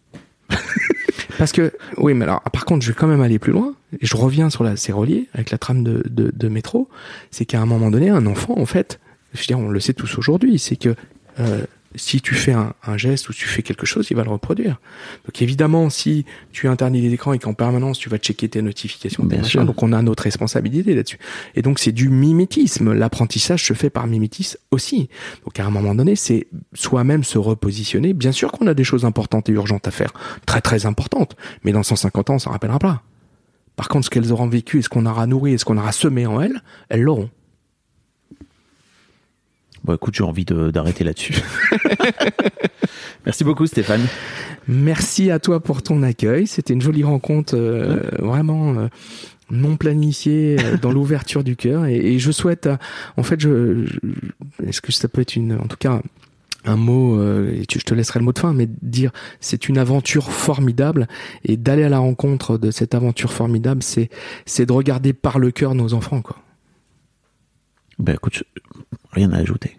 [SPEAKER 1] Parce que, oui, mais alors, par contre, je vais quand même aller plus loin. Et je reviens sur la, c'est relié avec la trame de, de métro. C'est qu'à un moment donné, un enfant, en fait, je veux dire, on le sait tous aujourd'hui, c'est que euh, si tu fais un, geste ou tu fais quelque chose, il va le reproduire. Donc évidemment, si tu interdis les écrans et qu'en permanence tu vas checker tes notifications, Bien sûr. donc on a notre responsabilité là-dessus. Et donc c'est du mimétisme. L'apprentissage se fait par mimétisme aussi. Donc à un moment donné, c'est soi-même se repositionner. Bien sûr qu'on a des choses importantes et urgentes à faire, très très importantes, mais dans 150 ans, on s'en rappellera pas. Par contre, ce qu'elles auront vécu et ce qu'on aura nourri et ce qu'on aura semé en elles, elles l'auront.
[SPEAKER 3] Bon, écoute, j'ai envie d'arrêter là-dessus. Merci beaucoup, Stéphane.
[SPEAKER 1] Merci à toi pour ton accueil. C'était une jolie rencontre, euh, vraiment euh, non planifiée euh, dans l'ouverture du cœur. Et, je souhaite, en fait, je, est-ce que ça peut être une, en tout cas, un mot, et je te laisserai le mot de fin, mais dire c'est une aventure formidable et d'aller à la rencontre de cette aventure formidable, c'est c'est de regarder par le cœur nos enfants, quoi.
[SPEAKER 3] Ben écoute, rien à ajouter.